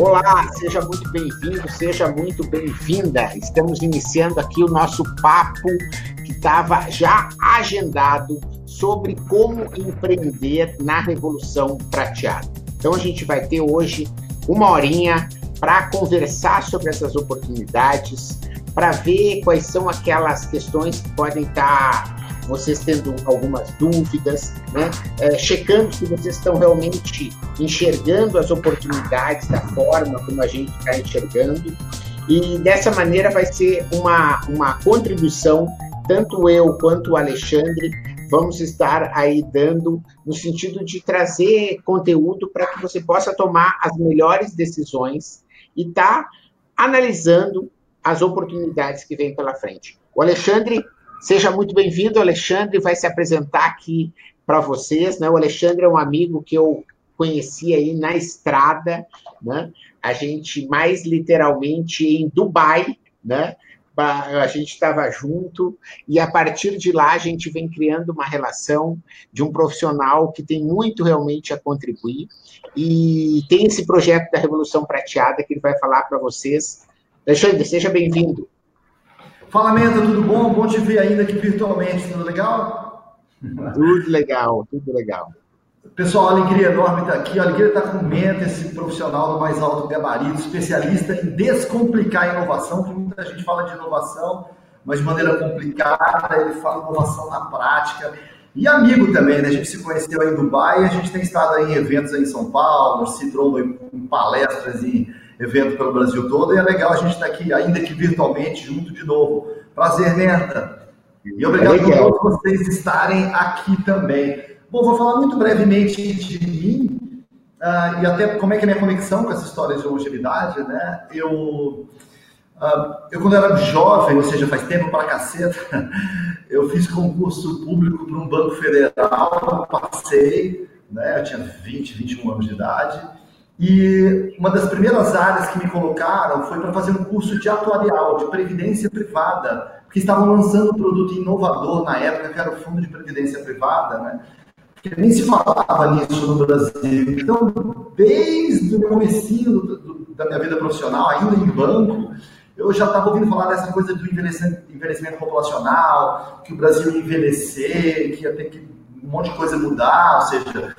Olá, seja muito bem-vindo, seja muito bem-vinda. Estamos iniciando aqui o nosso papo que estava já agendado sobre como empreender na Revolução Prateada. Então a gente vai ter hoje uma horinha para conversar sobre essas oportunidades, para ver quais são aquelas questões que podem estar tá vocês tendo algumas dúvidas, né? É, checando se vocês estão realmente enxergando as oportunidades da forma como a gente está enxergando. E dessa maneira vai ser uma, uma contribuição, tanto eu quanto o Alexandre vamos estar aí dando no sentido de trazer conteúdo para que você possa tomar as melhores decisões e tá analisando as oportunidades que vêm pela frente. O Alexandre Seja muito bem-vindo, Alexandre vai se apresentar aqui para vocês. Né? O Alexandre é um amigo que eu conheci aí na estrada, né? A gente mais literalmente em Dubai, né? A gente estava junto e a partir de lá a gente vem criando uma relação de um profissional que tem muito realmente a contribuir e tem esse projeto da Revolução Prateada que ele vai falar para vocês. Alexandre, seja bem-vindo. Fala, Menda, tudo bom? Bom te ver ainda aqui virtualmente, tudo legal? Tudo legal, tudo legal. Pessoal, alegria enorme estar aqui. A alegria estar com o Menta, esse profissional do mais alto gabarito, especialista em descomplicar a inovação, que muita gente fala de inovação, mas de maneira complicada, ele fala inovação na prática. E amigo também, né? A gente se conheceu aí em Dubai, a gente tem estado aí em eventos aí em São Paulo, se tromba em palestras em evento pelo Brasil todo, e é legal a gente estar aqui, ainda que virtualmente, junto de novo. Prazer, Neta. E obrigado por todos vocês estarem aqui também. Bom, vou falar muito brevemente de mim uh, e até como é que é a minha conexão com essa história de longevidade, né? Eu, uh, eu quando era jovem, ou seja, faz tempo para caceta, eu fiz concurso público para um banco federal, passei, né? Eu tinha 20, 21 anos de idade e uma das primeiras áreas que me colocaram foi para fazer um curso de atuarial, de previdência privada, porque estavam lançando um produto inovador na época, que era o Fundo de Previdência Privada, né? Porque nem se falava nisso no Brasil. Então, desde o começo da minha vida profissional, ainda em banco, eu já estava ouvindo falar dessa coisa do envelhecimento, envelhecimento populacional, que o Brasil ia envelhecer, que ia ter que um monte de coisa mudar, ou seja,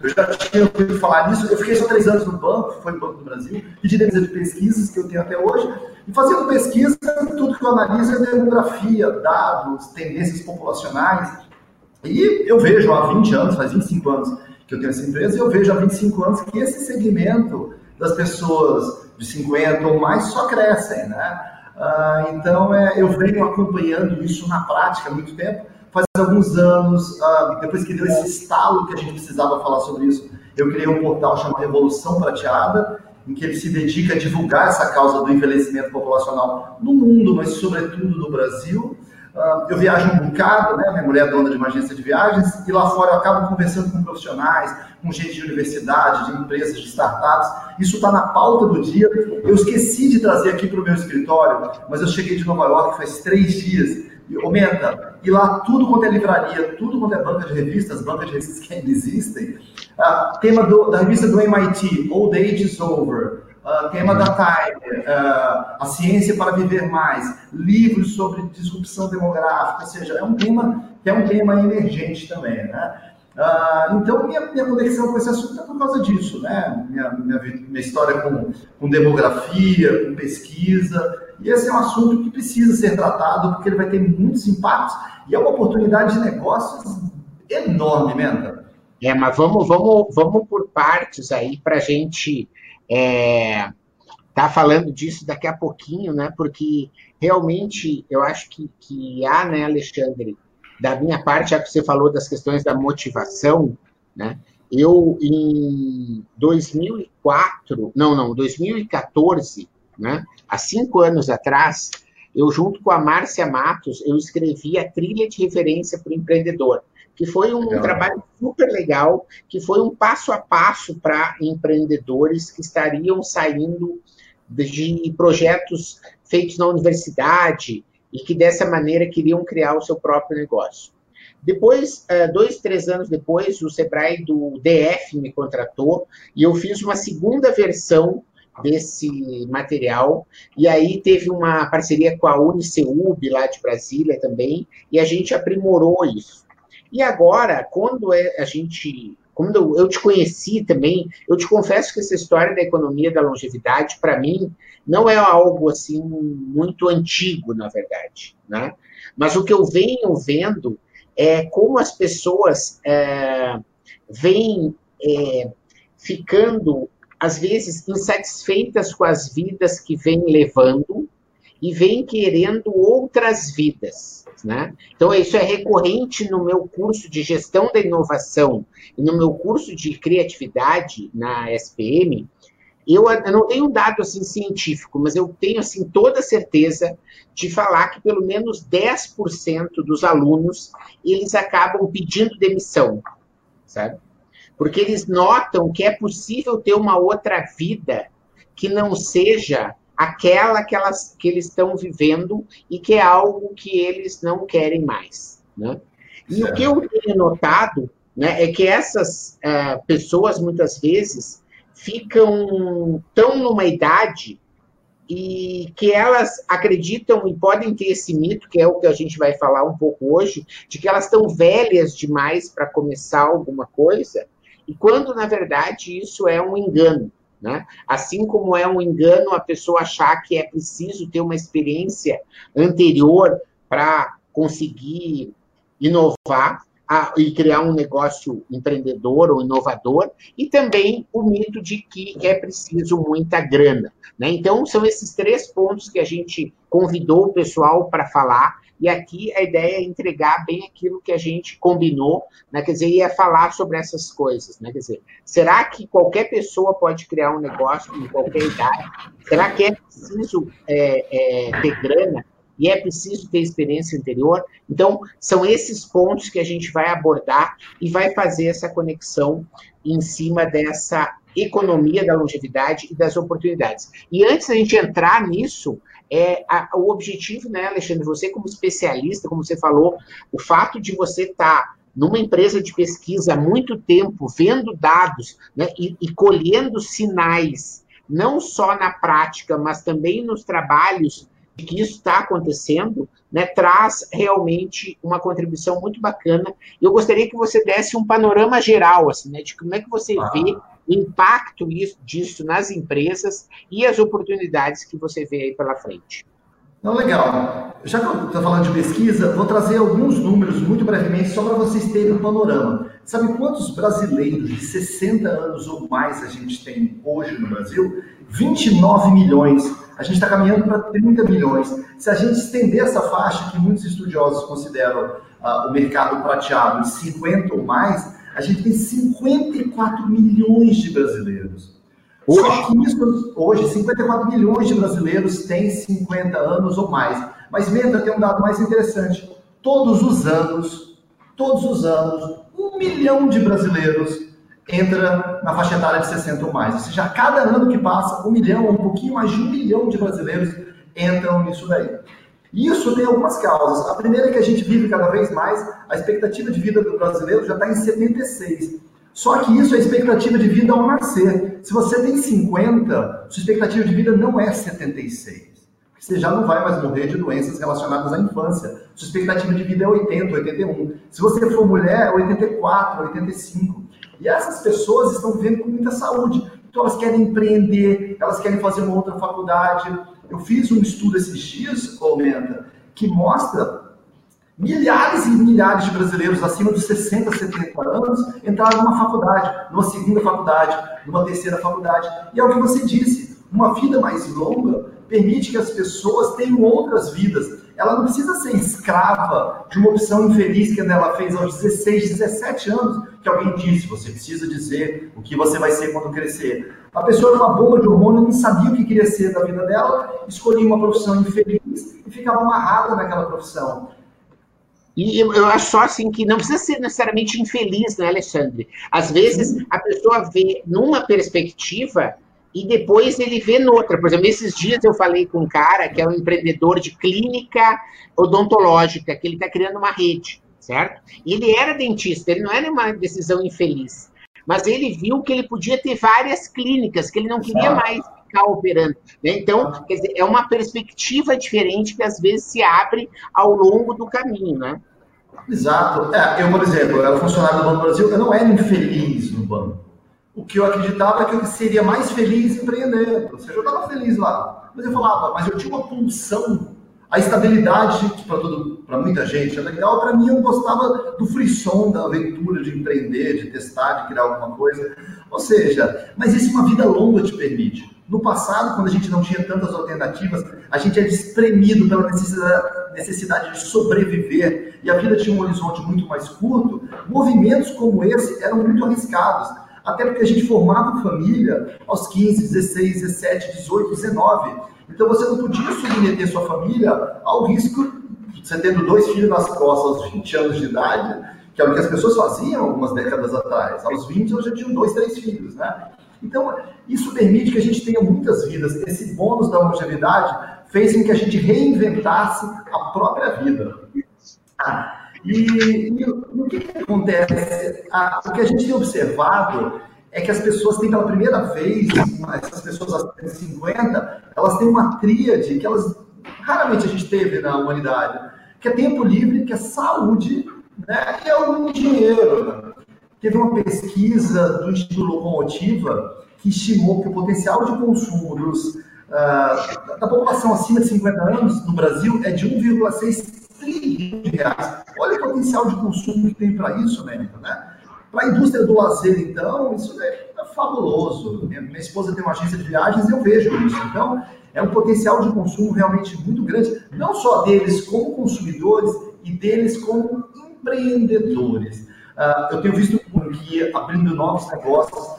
eu já tinha ouvido falar nisso. Eu fiquei só três anos no banco, foi no Banco do Brasil, pedi demissão de pesquisas que eu tenho até hoje. E fazendo pesquisa, tudo que eu analiso é demografia, dados, tendências populacionais. E eu vejo há 20 anos, faz 25 anos que eu tenho essa empresa, e eu vejo há 25 anos que esse segmento das pessoas de 50 ou mais só crescem, né? Ah, então, é, eu venho acompanhando isso na prática há muito tempo faz alguns anos, uh, depois que deu esse estalo que a gente precisava falar sobre isso, eu criei um portal chamado Revolução Prateada, em que ele se dedica a divulgar essa causa do envelhecimento populacional no mundo, mas sobretudo no Brasil. Uh, eu viajo um bocado, né? Minha mulher é dona de uma agência de viagens, e lá fora eu acabo conversando com profissionais, com gente de universidade, de empresas, de startups. Isso está na pauta do dia. Eu esqueci de trazer aqui para o meu escritório, mas eu cheguei de Nova York faz três dias aumenta. E lá tudo quanto é livraria, tudo quanto é banca de revistas, bancas de revistas que ainda existem, uh, tema do, da revista do MIT, Old Age is Over, uh, tema da Time, uh, A Ciência para Viver Mais, livros sobre disrupção demográfica, ou seja, é um tema que é um tema emergente também, né? Uh, então, minha, minha conexão com esse assunto é por causa disso, né? Minha, minha, minha história com, com demografia, com pesquisa, e esse é um assunto que precisa ser tratado, porque ele vai ter muitos impactos e é uma oportunidade de negócios enorme, Menta. É, mas vamos, vamos, vamos por partes aí para a gente é, tá falando disso daqui a pouquinho, né? Porque realmente eu acho que, que há, né, Alexandre, da minha parte, já que você falou das questões da motivação, né? Eu, em 2004, não, não, 2014, né? Há cinco anos atrás, eu, junto com a Márcia Matos, eu escrevi a trilha de referência para o empreendedor, que foi um legal. trabalho super legal, que foi um passo a passo para empreendedores que estariam saindo de projetos feitos na universidade, e que dessa maneira queriam criar o seu próprio negócio. Depois, eh, dois, três anos depois, o Sebrae do DF me contratou e eu fiz uma segunda versão desse material. E aí teve uma parceria com a Uniceub, lá de Brasília também, e a gente aprimorou isso. E agora, quando é, a gente. Quando eu te conheci também, eu te confesso que essa história da economia da longevidade, para mim, não é algo assim muito antigo, na verdade. Né? Mas o que eu venho vendo é como as pessoas é, vêm é, ficando às vezes insatisfeitas com as vidas que vêm levando e vêm querendo outras vidas. Né? Então, isso é recorrente no meu curso de gestão da inovação e no meu curso de criatividade na SPM. Eu, eu não tenho um dado assim, científico, mas eu tenho assim, toda certeza de falar que pelo menos 10% dos alunos eles acabam pedindo demissão, sabe? Porque eles notam que é possível ter uma outra vida que não seja aquela que, elas, que eles estão vivendo e que é algo que eles não querem mais. Né? E certo. o que eu tenho notado né, é que essas uh, pessoas, muitas vezes, ficam tão numa idade e que elas acreditam e podem ter esse mito, que é o que a gente vai falar um pouco hoje, de que elas estão velhas demais para começar alguma coisa, e quando, na verdade, isso é um engano. Né? Assim como é um engano a pessoa achar que é preciso ter uma experiência anterior para conseguir inovar a, e criar um negócio empreendedor ou inovador, e também o mito de que é preciso muita grana. Né? Então, são esses três pontos que a gente convidou o pessoal para falar e aqui a ideia é entregar bem aquilo que a gente combinou, né? quer dizer, ia falar sobre essas coisas. Né? Quer dizer, será que qualquer pessoa pode criar um negócio em qualquer idade? Será que é preciso é, é, ter grana? E é preciso ter experiência anterior? Então, são esses pontos que a gente vai abordar e vai fazer essa conexão em cima dessa economia da longevidade e das oportunidades. E antes da gente entrar nisso, é a, o objetivo, né, Alexandre? Você, como especialista, como você falou, o fato de você estar tá numa empresa de pesquisa há muito tempo, vendo dados né, e, e colhendo sinais, não só na prática, mas também nos trabalhos de que isso está acontecendo, né, traz realmente uma contribuição muito bacana. Eu gostaria que você desse um panorama geral, assim, né, de como é que você ah. vê o impacto disso nas empresas e as oportunidades que você vê aí pela frente. Não, legal. Já que eu estou falando de pesquisa, vou trazer alguns números muito brevemente só para vocês terem um panorama. Sabe quantos brasileiros de 60 anos ou mais a gente tem hoje no Brasil? 29 milhões. A gente está caminhando para 30 milhões. Se a gente estender essa faixa, que muitos estudiosos consideram uh, o mercado prateado, de 50 ou mais, a gente tem 54 milhões de brasileiros. Hoje? Só que isso, hoje, 54 milhões de brasileiros têm 50 anos ou mais. Mas, Menta, tem um dado mais interessante. Todos os anos, todos os anos, um milhão de brasileiros entra na faixa etária de 60 ou mais. Ou seja, a cada ano que passa, um milhão, um pouquinho mais de um milhão de brasileiros entram nisso daí. Isso tem algumas causas. A primeira é que a gente vive cada vez mais, a expectativa de vida do brasileiro já está em 76. Só que isso é a expectativa de vida ao nascer. Se você tem 50, sua expectativa de vida não é 76. Você já não vai mais morrer de doenças relacionadas à infância. Sua expectativa de vida é 80, 81. Se você for mulher, 84, 85. E essas pessoas estão vivendo com muita saúde. Então elas querem empreender, elas querem fazer uma outra faculdade, eu fiz um estudo esses dias, Comenta, que mostra milhares e milhares de brasileiros acima dos 60, 70 anos entraram numa faculdade, numa segunda faculdade, numa terceira faculdade. E é o que você disse, uma vida mais longa permite que as pessoas tenham outras vidas. Ela não precisa ser escrava de uma opção infeliz que ela fez aos 16, 17 anos, que alguém disse, você precisa dizer o que você vai ser quando crescer. A pessoa era uma bomba de hormônio, não sabia o que queria ser da vida dela, escolhia uma profissão infeliz e ficava amarrada naquela profissão. E eu acho só assim que não precisa ser necessariamente infeliz, né, Alexandre? Às vezes a pessoa vê numa perspectiva e depois ele vê noutra. Por exemplo, esses dias eu falei com um cara que é um empreendedor de clínica odontológica, que ele está criando uma rede, certo? E ele era dentista, ele não era uma decisão infeliz. mas ele viu que ele podia ter várias clínicas, que ele não queria mais ficar operando. Né? Então, quer dizer, é uma perspectiva diferente que às vezes se abre ao longo do caminho, né? Exato. É, eu, por exemplo, era funcionário do Banco do Brasil, eu não era infeliz no banco. O que eu acreditava é que eu seria mais feliz empreendendo. Ou seja, eu estava feliz lá. Mas eu falava, mas eu tinha uma pulsão a estabilidade, para muita gente é legal, para mim eu gostava do frisson, da aventura de empreender, de testar, de criar alguma coisa. Ou seja, mas isso uma vida longa te permite. No passado, quando a gente não tinha tantas alternativas, a gente era espremido pela necessidade de sobreviver e a vida tinha um horizonte muito mais curto. Movimentos como esse eram muito arriscados, até porque a gente formava família aos 15, 16, 17, 18, 19 então você não podia submeter sua família ao risco, você tendo dois filhos nas costas aos 20 anos de idade, que é o que as pessoas faziam algumas décadas atrás. Aos 20 eu já tinha dois, três filhos, né? Então, isso permite que a gente tenha muitas vidas. Esse bônus da longevidade fez com que a gente reinventasse a própria vida. Ah, e, e, o que, que acontece? Ah, o que a gente tem observado é que as pessoas têm pela primeira vez, essas pessoas acima de 50, elas têm uma tríade que elas raramente a gente teve na humanidade, que é tempo livre, que é saúde né, e algum dinheiro. Teve uma pesquisa do Instituto Locomotiva que estimou que o potencial de consumo dos, uh, da população acima de 50 anos no Brasil é de 1,6 trilhão de reais. Olha o potencial de consumo que tem para isso, né? Para a indústria do lazer, então, isso é, é fabuloso. Minha, minha, esposa tem uma agência de viagens e eu vejo isso. Então, é um potencial de consumo realmente muito grande, não só deles como consumidores e deles como empreendedores. Uh, eu tenho visto que abrindo novos negócios.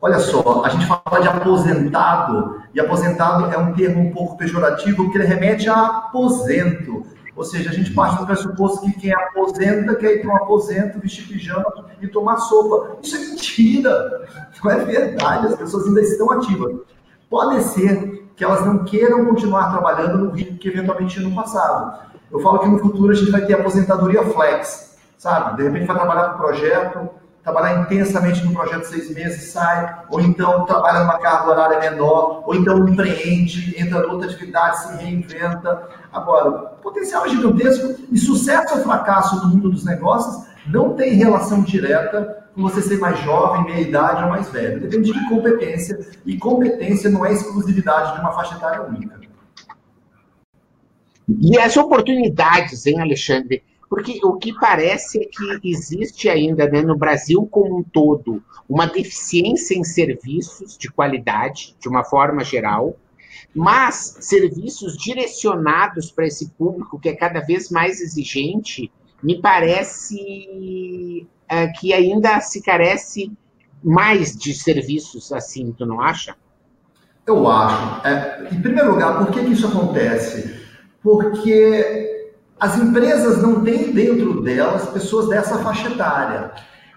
Olha só, a gente fala de aposentado, e aposentado é um termo um pouco pejorativo, porque ele remete a aposento. Ou seja, a gente parte do pressuposto que quem aposenta quer ir para um aposento, vestir pijama e tomar sopa. Isso é mentira. Não é verdade. As pessoas ainda estão ativas. Pode ser que elas não queiram continuar trabalhando no ritmo que eventualmente tinha no passado. Eu falo que no futuro a gente vai ter aposentadoria flex, sabe? De repente vai trabalhar para o projeto, trabalhar intensamente no projeto seis meses, sai, ou então trabalha numa carga horária menor, ou então empreende, entra em outra atividade, se reinventa. Agora, potencial é gigantesco e sucesso ou fracasso no mundo dos negócios não tem relação direta com você ser mais jovem, meia idade ou mais velho. Depende de competência, e competência não é exclusividade de uma faixa etária única. E as oportunidades, hein, Alexandre? Porque o que parece é que existe ainda né, no Brasil como um todo uma deficiência em serviços de qualidade, de uma forma geral, mas serviços direcionados para esse público que é cada vez mais exigente, me parece é, que ainda se carece mais de serviços assim, tu não acha? Eu acho. É, em primeiro lugar, por que, que isso acontece? Porque as empresas não têm dentro delas pessoas dessa faixa etária.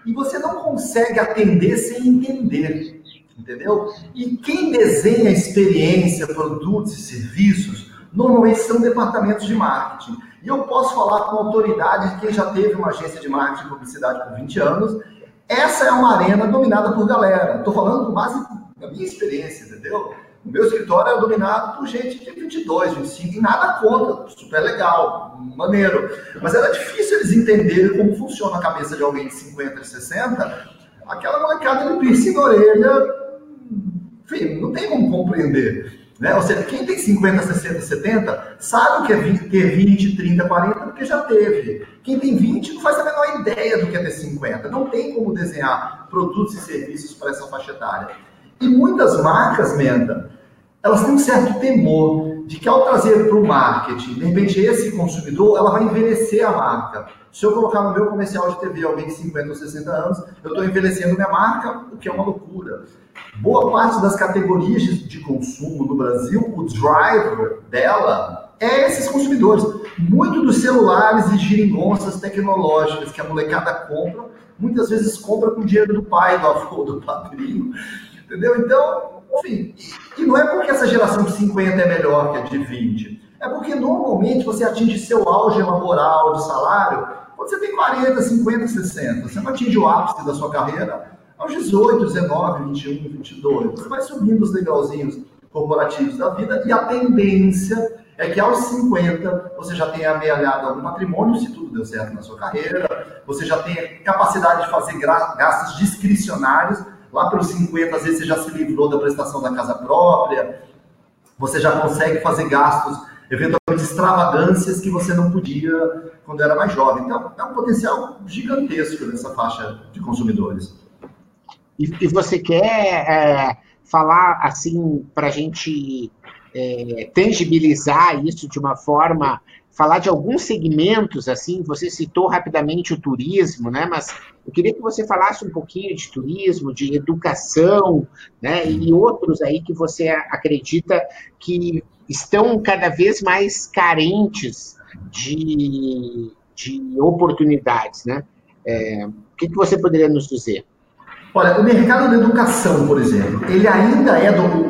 E você não consegue atender sem entender, entendeu? E quem desenha experiência, produtos e serviços, normalmente são departamentos de marketing. E eu posso falar com autoridade de quem já teve uma agência de marketing e publicidade por 20 anos. Essa é uma arena dominada por galera. Estou falando com base na minha experiência, entendeu? O meu escritório é dominado por gente de 22, 25, e nada contra, super legal, maneiro. Mas era difícil eles entenderem como funciona a cabeça de alguém de 50, 60. Aquela molecada de piercing na orelha, enfim, não tem como compreender. Né? Ou seja, quem tem 50, 60, 70 sabe o que é ter 20, 30, 40, porque já teve. Quem tem 20 não faz a menor ideia do que é ter 50. Não tem como desenhar produtos e serviços para essa faixa etária. E muitas marcas, Menda, elas têm um certo temor de que ao trazer para o marketing, de repente esse consumidor, ela vai envelhecer a marca. Se eu colocar no meu comercial de TV alguém de 50 ou 60 anos, eu estou envelhecendo minha marca, o que é uma loucura. Boa parte das categorias de consumo no Brasil, o driver dela é esses consumidores. Muito dos celulares e girigonças tecnológicas que a molecada compra, muitas vezes compra com dinheiro do pai, do avô, do padrinho. Entendeu? Então, enfim, e não é porque essa geração de 50 é melhor que a de 20. É porque normalmente você atinge seu auge laboral de salário quando você tem 40, 50, 60. Você não atinge o ápice da sua carreira aos 18, 19, 21, 22. Você vai subindo os degrauzinhos corporativos da vida e a tendência é que aos 50 você já tenha amealhado algum patrimônio, se tudo deu certo na sua carreira, você já tenha capacidade de fazer gastos discricionários, lá pelos 50 às vezes você já se livrou da prestação da casa própria, você já consegue fazer gastos, eventualmente extravagâncias que você não podia quando era mais jovem. Então, é um potencial gigantesco nessa faixa de consumidores. E, e você quer é, falar assim para a gente é, tangibilizar isso de uma forma, falar de alguns segmentos, assim, você citou rapidamente o turismo, né, mas eu queria que você falasse um pouquinho de turismo, de educação, né, e outros aí que você acredita que estão cada vez mais carentes de, de oportunidades, né? É, o que, que você poderia nos dizer? Olha, o mercado da educação, por exemplo, ele ainda é do,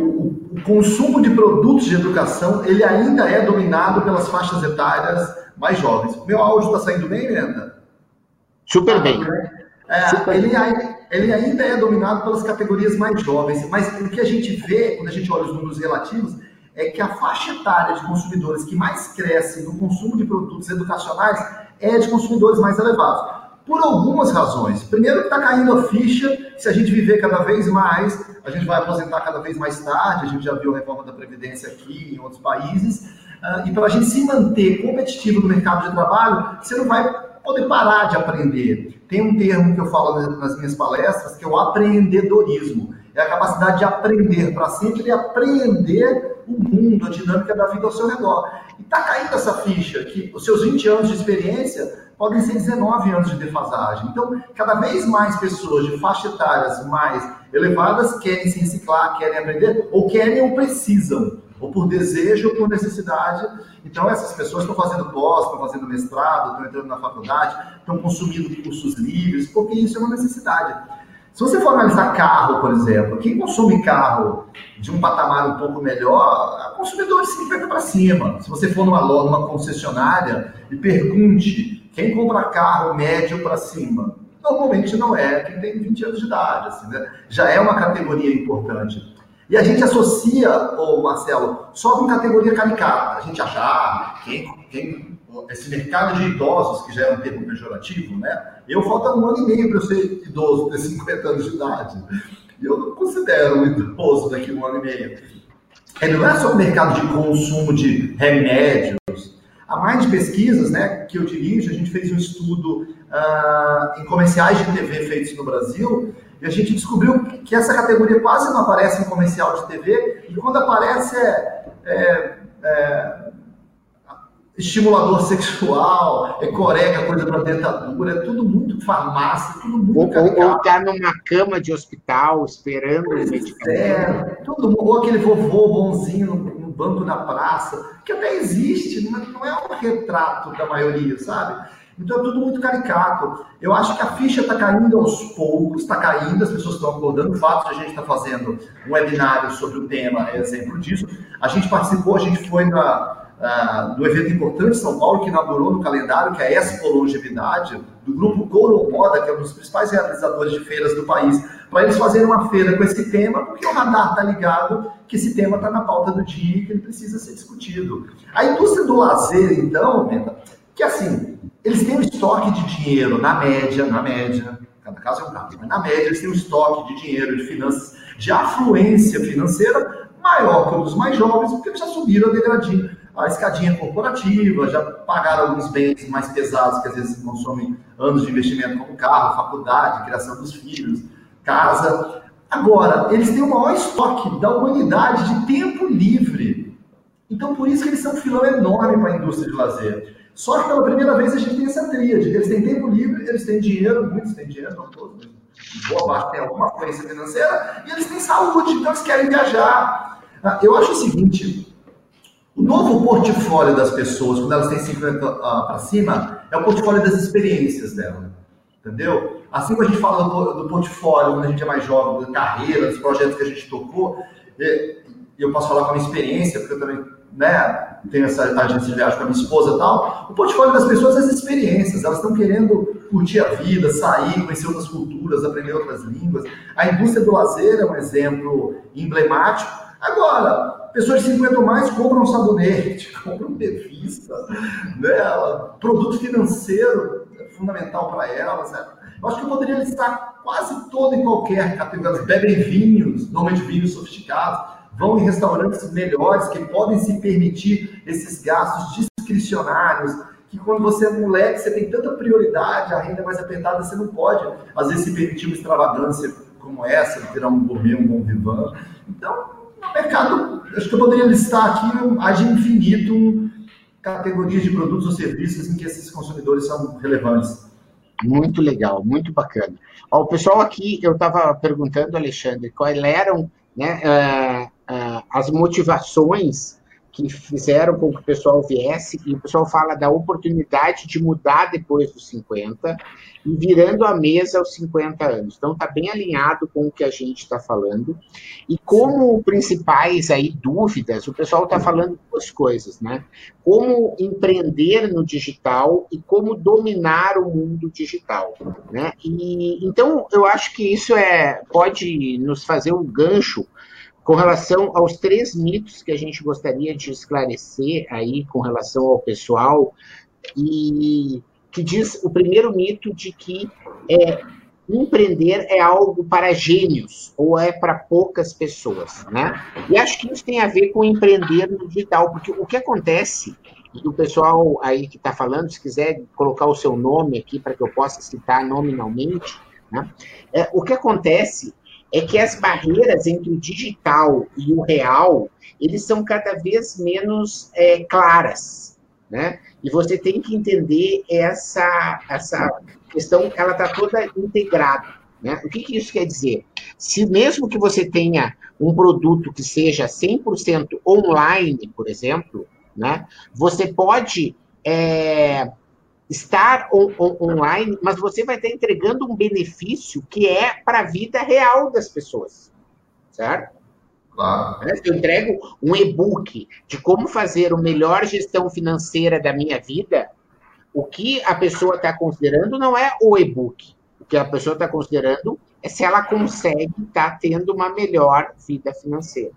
o consumo de produtos de educação ele ainda é dominado pelas faixas etárias mais jovens. Meu áudio está saindo bem, Brenda? Super bem. É, Super ele, bem. ele ainda é dominado pelas categorias mais jovens, mas o que a gente vê quando a gente olha os números relativos é que a faixa etária de consumidores que mais cresce no consumo de produtos educacionais é de consumidores mais elevados por algumas razões. Primeiro, está caindo a ficha, se a gente viver cada vez mais, a gente vai aposentar cada vez mais tarde, a gente já viu a reforma da Previdência aqui em outros países, uh, e para a gente se manter competitivo no mercado de trabalho, você não vai poder parar de aprender. Tem um termo que eu falo nas minhas palestras, que é o apreendedorismo. É a capacidade de aprender para sempre e aprender o mundo, a dinâmica da vida ao seu redor. E está caindo essa ficha, que os seus 20 anos de experiência podem ser 19 anos de defasagem. Então, cada vez mais pessoas de faixa etárias mais elevadas querem se reciclar, querem aprender, ou querem ou precisam, ou por desejo ou por necessidade. Então, essas pessoas estão fazendo pós, estão fazendo mestrado, estão entrando na faculdade, estão consumindo cursos livres, porque isso é uma necessidade. Se você for analisar carro, por exemplo, quem consome carro de um patamar um pouco melhor, é consumidor de 50 para cima. Se você for numa, numa concessionária e pergunte quem compra carro médio para cima, normalmente não é quem tem 20 anos de idade, assim, né? já é uma categoria importante. E a gente associa, ô Marcelo, só com categoria caricata. A gente acha, ah, quem, quem, esse mercado de idosos, que já é um termo pejorativo, né? Eu falta um ano e meio para eu ser idoso, ter 50 anos de idade. Eu não considero um idoso daqui a um ano e meio. É, não é só o mercado de consumo de remédios, a Mind Pesquisas, né, que eu dirijo, a gente fez um estudo uh, em comerciais de TV feitos no Brasil e a gente descobriu que essa categoria quase não aparece em comercial de TV e quando aparece é, é, é estimulador sexual, é corega, coisa para dentadura, é tudo muito farmácia, tudo muito Ou, ou tá numa cama de hospital esperando o medicamento. É, tudo, ou aquele vovô bonzinho banco da praça, que até existe, não é um retrato da maioria, sabe? Então é tudo muito caricato. Eu acho que a ficha está caindo aos poucos, está caindo, as pessoas estão acordando. O fato de a gente estar tá fazendo um webinário sobre o tema é exemplo disso. A gente participou, a gente foi na, uh, do evento importante de São Paulo, que inaugurou no calendário, que é a Expo Longevidade, do grupo Coro Moda, que é um dos principais realizadores de feiras do país, para eles fazerem uma feira com esse tema, porque o radar está ligado que esse tema está na pauta do dia e que ele precisa ser discutido. A indústria do lazer, então, que assim, eles têm um estoque de dinheiro, na média, na média, cada caso é um caso, mas na média eles têm um estoque de dinheiro, de finanças, de afluência financeira maior que o dos mais jovens, porque eles já subiram a degradinho a escadinha corporativa, já pagaram alguns bens mais pesados que às vezes consomem anos de investimento, como carro, faculdade, criação dos filhos, casa. Agora, eles têm o maior estoque da humanidade de tempo livre. Então, por isso que eles são um filão enorme para a indústria de lazer. Só que pela primeira vez a gente tem essa tríade. Eles têm tempo livre, eles têm dinheiro, muitos têm dinheiro, não todos, boa parte tem alguma fluência financeira, e eles têm saúde, então eles querem viajar. Ah, eu acho o seguinte, o novo portfólio das pessoas, quando elas têm 50 uh, para cima, é o portfólio das experiências dela. Entendeu? Assim como a gente fala do, do portfólio, quando a gente é mais jovem, da carreira, dos projetos que a gente tocou, eu posso falar com a minha experiência, porque eu também né, tenho essa agência de viagem com a minha esposa e tal, o portfólio das pessoas é as experiências, elas estão querendo curtir a vida, sair, conhecer outras culturas, aprender outras línguas. A indústria do lazer é um exemplo emblemático. Agora, pessoas de 50 ou mais compram sabonete, compram revista, né? produto financeiro é fundamental para elas. Né? Eu acho que eu poderia listar quase toda e qualquer categoria. Bebem vinhos, normalmente vinhos sofisticados, vão em restaurantes melhores que podem se permitir esses gastos discricionários, que quando você é moleque, você tem tanta prioridade, a renda é mais apertada, você não pode, às vezes, se permitir uma extravagância como essa, de tirar um gourmet, um bom vivan. Então, mercado, acho que eu poderia listar aqui, age infinito, categorias de produtos ou serviços em que esses consumidores são relevantes. Muito legal, muito bacana. Ó, o pessoal aqui, eu estava perguntando, Alexandre, quais eram né, uh, uh, as motivações que fizeram com que o pessoal viesse, e o pessoal fala da oportunidade de mudar depois dos 50 e virando a mesa aos 50 anos. Então, está bem alinhado com o que a gente está falando. E como principais aí dúvidas, o pessoal está falando duas coisas, né? Como empreender no digital e como dominar o mundo digital, né? E, então, eu acho que isso é pode nos fazer um gancho com relação aos três mitos que a gente gostaria de esclarecer aí com relação ao pessoal, e que diz o primeiro mito de que é, empreender é algo para gênios ou é para poucas pessoas, né? E acho que isso tem a ver com empreender no digital, porque o que acontece e o pessoal aí que está falando, se quiser colocar o seu nome aqui para que eu possa citar nominalmente, né? É, o que acontece é que as barreiras entre o digital e o real, eles são cada vez menos é, claras, né? E você tem que entender essa, essa questão, ela está toda integrada, né? O que, que isso quer dizer? Se mesmo que você tenha um produto que seja 100% online, por exemplo, né? Você pode é, estar on, on, online, mas você vai estar entregando um benefício que é para a vida real das pessoas, certo? Claro. Né? Se eu entrego um e-book de como fazer a melhor gestão financeira da minha vida, o que a pessoa está considerando não é o e-book. O que a pessoa está considerando é se ela consegue estar tá tendo uma melhor vida financeira.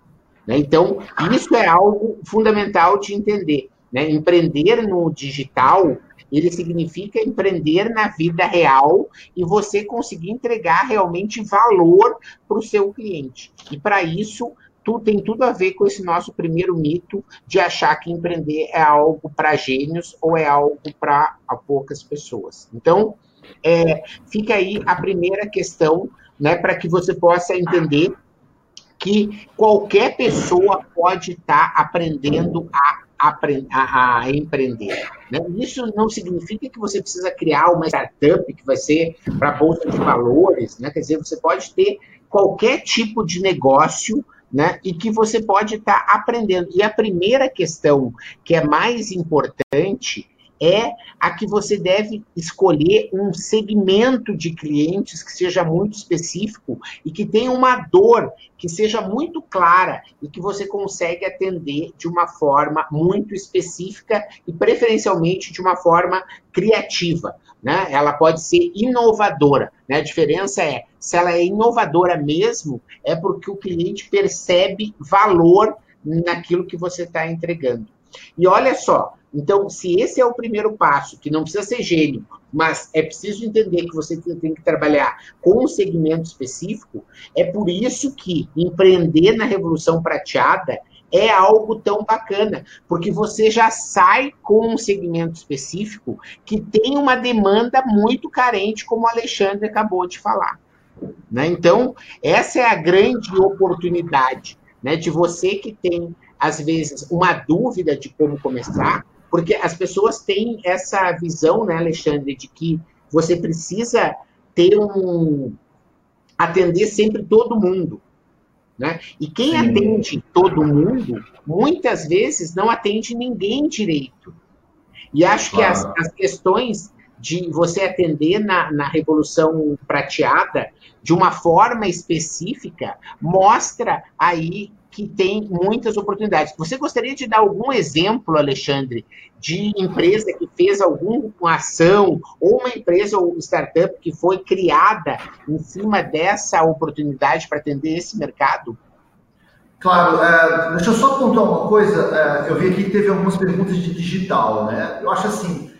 Né? Então, isso é algo fundamental de entender. Né? Empreender no digital ele significa empreender na vida real e você conseguir entregar realmente valor para o seu cliente. E para isso, tu, tem tudo a ver com esse nosso primeiro mito de achar que empreender é algo para gênios ou é algo para poucas pessoas. Então, é, fica aí a primeira questão, né, para que você possa entender que qualquer pessoa pode estar tá aprendendo a a, a empreender. Né? Isso não significa que você precisa criar uma startup que vai ser para bolsa de valores, né? quer dizer, você pode ter qualquer tipo de negócio né? E que você pode estar tá aprendendo. E a primeira questão que é mais importante é a que você deve escolher um segmento de clientes que seja muito específico e que tenha uma dor que seja muito clara e que você consegue atender de uma forma muito específica e preferencialmente de uma forma criativa. Né? Ela pode ser inovadora. Né? A diferença é, se ela é inovadora mesmo, é porque o cliente percebe valor naquilo que você está entregando. E olha só, então, se esse é o primeiro passo, que não precisa ser gênio, mas é preciso entender que você tem que trabalhar com um segmento específico, é por isso que empreender na Revolução Prateada é algo tão bacana, porque você já sai com um segmento específico que tem uma demanda muito carente, como o Alexandre acabou de falar. Né? Então, essa é a grande oportunidade né, de você que tem, às vezes, uma dúvida de como começar, porque as pessoas têm essa visão, né, Alexandre, de que você precisa ter um. atender sempre todo mundo. Né? E quem Sim. atende todo mundo, muitas vezes não atende ninguém direito. E acho que as, as questões de você atender na, na Revolução Prateada de uma forma específica mostra aí que tem muitas oportunidades. Você gostaria de dar algum exemplo, Alexandre, de empresa que fez alguma ação ou uma empresa ou startup que foi criada em cima dessa oportunidade para atender esse mercado? Claro, é, deixa eu só pontuar uma coisa. É, eu vi aqui que teve algumas perguntas de digital, né? Eu acho assim,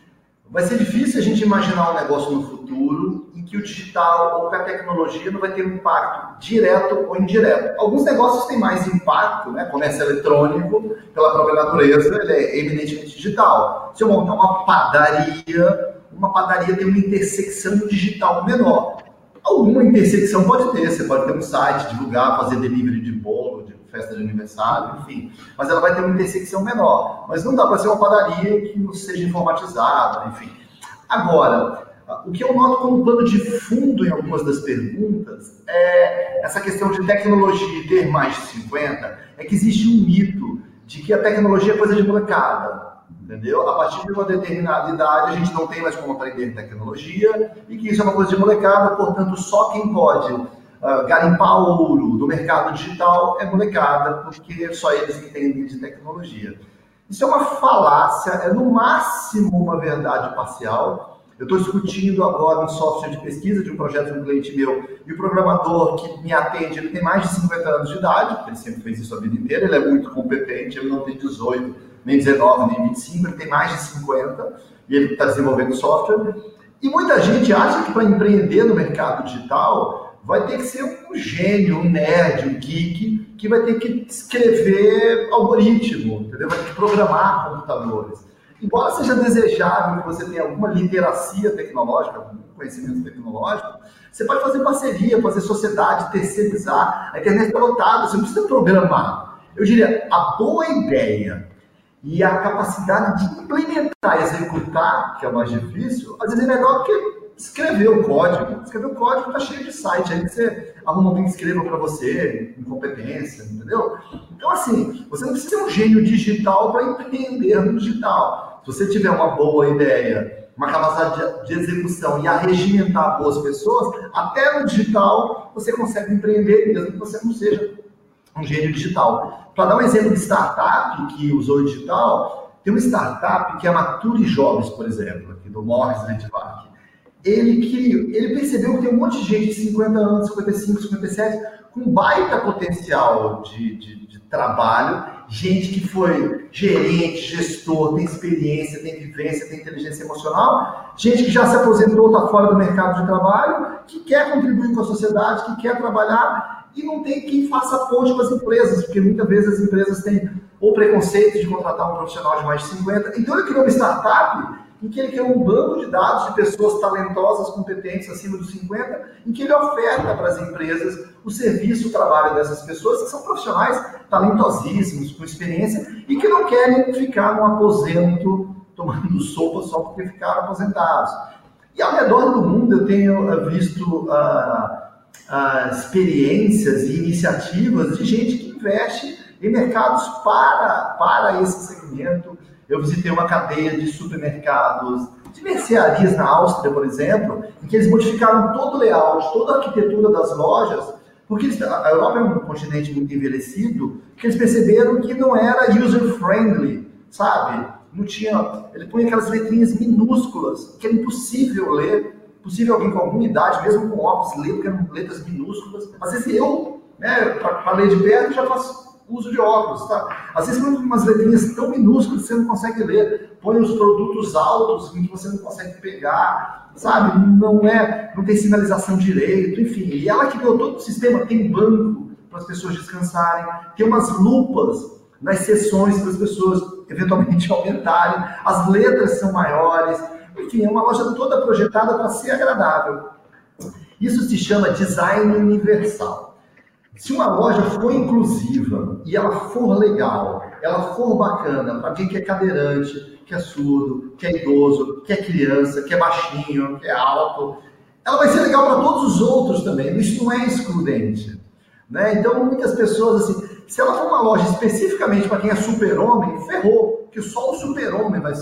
vai ser difícil a gente imaginar um negócio no futuro em que o digital ou que a tecnologia não vai ter um impacto direto ou indireto. Alguns negócios têm mais impacto, né? Comércio eletrônico, pela própria natureza, ele é eminentemente digital. Se eu montar uma padaria, uma padaria tem uma intersecção digital menor. Alguma intersecção pode ter, você pode ter um site, divulgar, fazer delivery de bolo, festa de aniversário, enfim. Mas ela vai ter uma intersecção menor. Mas não dá para ser uma padaria que não seja informatizada, enfim. Agora, o que eu noto como plano de fundo em algumas das perguntas é essa questão de tecnologia ter mais de 50, é que existe um mito de que a tecnologia é coisa de molecada. Entendeu? A partir de uma determinada idade, a gente não tem mais como aprender tecnologia e que isso é uma coisa de molecada, portanto, só quem pode uh, garimpar ouro do mercado digital é molecada, porque só eles entendem de tecnologia. Isso é uma falácia, é no máximo uma verdade parcial. Eu estou discutindo agora um software de pesquisa de um projeto de um cliente meu, e o programador que me atende, ele tem mais de 50 anos de idade, porque ele sempre fez isso a vida inteira, ele é muito competente, ele não tem 18, nem 19, nem 25, ele tem mais de 50, e ele está desenvolvendo software. E muita gente acha que para empreender no mercado digital, vai ter que ser um gênio, um nerd, um geek, que vai ter que escrever algoritmo, entendeu? vai ter que programar computadores. Embora seja desejável que você tenha alguma literacia tecnológica, conhecimento tecnológico, você pode fazer parceria, fazer sociedade, terceirizar. A internet está lotada, você não precisa programar. Eu diria, a boa ideia e a capacidade de implementar, executar, que é mais difícil, às vezes é melhor do que escrever o código. Escrever o código está cheio de site aí que você arruma alguém que escreva para você, com competência, entendeu? Então, assim, você não precisa ser um gênio digital para empreender no digital. Se você tiver uma boa ideia, uma capacidade de, execução e arregimentar boas pessoas, até no digital você consegue empreender, mesmo que você não seja um gênio digital. Para dar um exemplo de startup que usou o digital, tem uma startup que é a Mature Jobs, por exemplo, aqui do Morris Redvac ele que ele percebeu que tem um monte de gente de 50 anos, 55, 57, com baita potencial de, de, de, trabalho, gente que foi gerente, gestor, tem experiência, tem vivência, tem inteligência emocional, gente que já se aposentou, está fora do mercado de trabalho, que quer contribuir com a sociedade, que quer trabalhar e não tem quem faça ponte com as empresas, porque muitas vezes as empresas têm ou preconceito de contratar um profissional de mais de 50. Então ele criou uma startup em que ele criou um banco de dados de pessoas talentosas, competentes, acima dos 50, em que ele oferta para as empresas o serviço, o trabalho dessas pessoas, que são profissionais talentosíssimos, com experiência, e que não querem ficar no aposento tomando sopa só porque ficaram aposentados. E ao redor do mundo eu tenho eh, visto uh, uh, experiências e iniciativas de gente que investe em mercados para, para esse segmento, eu visitei uma cadeia de supermercados, de mercearias na Áustria, por exemplo, em que eles modificaram todo o layout, toda a arquitetura das lojas, porque eles, a Europa é um continente muito envelhecido, que eles perceberam que não era user-friendly, sabe? Não tinha. Ele põe aquelas letrinhas minúsculas, que era impossível ler, possível alguém com alguma idade, mesmo com óculos, ler, porque eram letras minúsculas. Às vezes eu, né, para ler de perto, já faço uso de óculos, tá? Às vezes põe umas letrinhas tão minúsculas que você não consegue ler, põe os produtos altos que você não consegue pegar, sabe? Não é, não tem sinalização direito, enfim. E ela que deu todo o sistema, tem banco para as pessoas descansarem, tem umas lupas nas sessões para as pessoas eventualmente aumentarem, as letras são maiores, enfim, é uma loja toda projetada para ser agradável. Isso se chama design universal. Se uma loja for inclusiva e ela for legal, ela for bacana para quem que é cadeirante, que é surdo, que é idoso, que é criança, que é baixinho, que é alto, ela vai ser legal para todos os outros também. Isso não é excludente. Né? Então, muitas pessoas, assim, se ela for uma loja especificamente para quem é super-homem, ferrou, que só o super-homem vai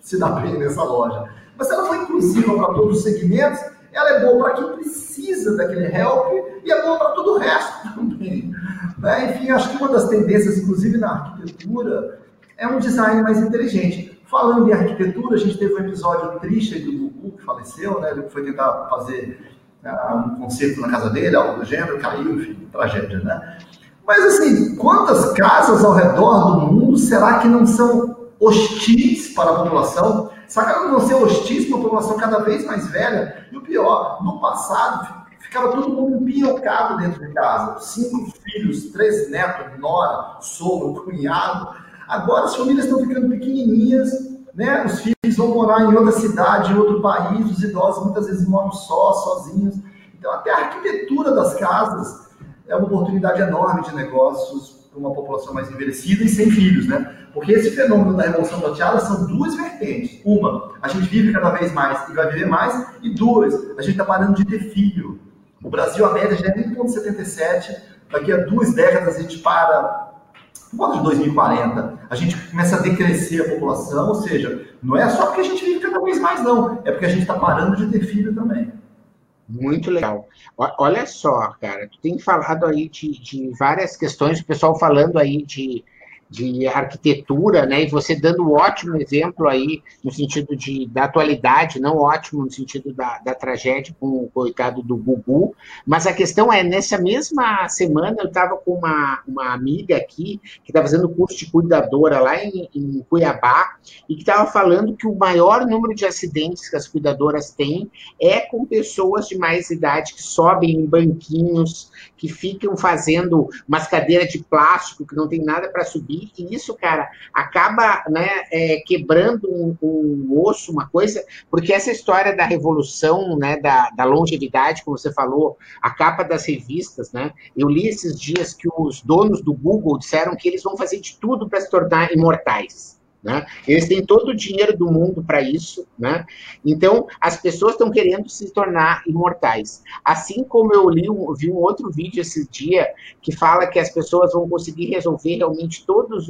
se dar bem nessa loja. Mas se ela for inclusiva para todos os segmentos, ela é boa para quem precisa daquele help e é boa para todo o resto também. Né? Enfim, acho que uma das tendências, inclusive na arquitetura, é um design mais inteligente. Falando em arquitetura, a gente teve um episódio triste do Gugu, que faleceu, né? ele foi tentar fazer uh, um concerto na casa dele, algo do gênero, caiu, enfim, tragédia, né? Mas assim, quantas casas ao redor do mundo será que não são hostis para a população? Não vão ser hostis para a população cada vez mais velha? E o pior, no passado, ficava todo mundo empinhocado dentro de casa. Cinco filhos, três netos, nora, sogro, cunhado. Agora as famílias estão ficando pequenininhas, né? Os filhos vão morar em outra cidade, em outro país, os idosos muitas vezes moram só, sozinhos. Então até a arquitetura das casas é uma oportunidade enorme de negócios para uma população mais envelhecida e sem filhos, né? Porque esse fenômeno da revolução loteada são duas vertentes. Uma, a gente vive cada vez mais e vai viver mais, e duas, a gente está parando de ter filho. O Brasil, a média já é 1,77, daqui a duas décadas a gente para por volta de 2040, a gente começa a decrescer a população, ou seja, não é só porque a gente vive cada vez mais, não, é porque a gente está parando de ter filho também. Muito legal. Olha só, cara, tu tem falado aí de, de várias questões, o pessoal falando aí de de arquitetura, né? E você dando um ótimo exemplo aí no sentido de, da atualidade, não ótimo no sentido da, da tragédia com o coitado do Gugu, mas a questão é, nessa mesma semana eu estava com uma, uma amiga aqui que está fazendo curso de cuidadora lá em, em Cuiabá e que estava falando que o maior número de acidentes que as cuidadoras têm é com pessoas de mais idade que sobem em banquinhos, que ficam fazendo umas cadeiras de plástico que não tem nada para subir e isso, cara, acaba né, é, quebrando um, um, osso, uma coisa, porque essa história da revolução, né, da, da longevidade, como você falou, a capa das revistas, né, eu li esses dias que os donos do Google disseram que eles vão fazer de tudo para se tornar imortais. Né? Eles têm todo o dinheiro do mundo para isso, né? Então as pessoas estão querendo se tornar imortais. Assim como eu li, vi um outro vídeo esse dia que fala que as pessoas vão conseguir resolver realmente todas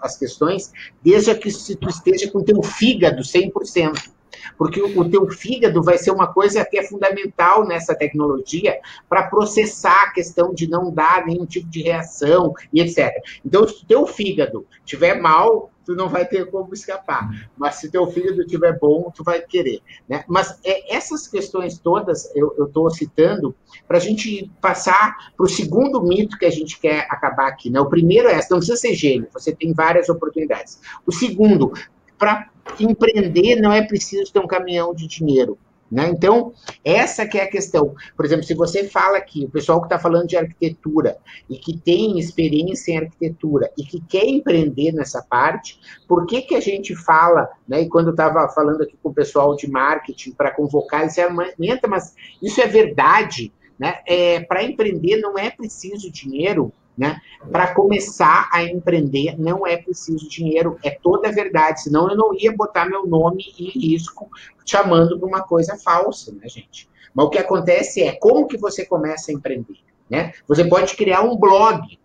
as questões, desde que se tu esteja com teu fígado 100% porque o, teu fígado vai ser uma coisa que é fundamental nessa tecnologia para processar a questão de não dar nenhum tipo de reação e etc. Então, se o teu fígado estiver mal, tu não vai ter como escapar. Mas se teu fígado estiver bom, tu vai querer. Né? Mas é, essas questões todas eu estou citando para a gente passar para o segundo mito que a gente quer acabar aqui. Né? O primeiro é, não precisa ser gênio, você tem várias oportunidades. O segundo, para empreender não é preciso ter um caminhão de dinheiro. Né? Então, essa que é a questão. Por exemplo, se você fala aqui, o pessoal que está falando de arquitetura e que tem experiência em arquitetura e que quer empreender nessa parte, por que, que a gente fala, né? E quando eu estava falando aqui com o pessoal de marketing para convocar, eles disseram, mas isso é verdade, né? É, para empreender não é preciso dinheiro, né? Para começar a empreender, não é preciso dinheiro, é toda a verdade, senão eu não ia botar meu nome em risco chamando de uma coisa falsa, né, gente? Mas o que acontece é, como que você começa a empreender? Né? Você pode criar um blog,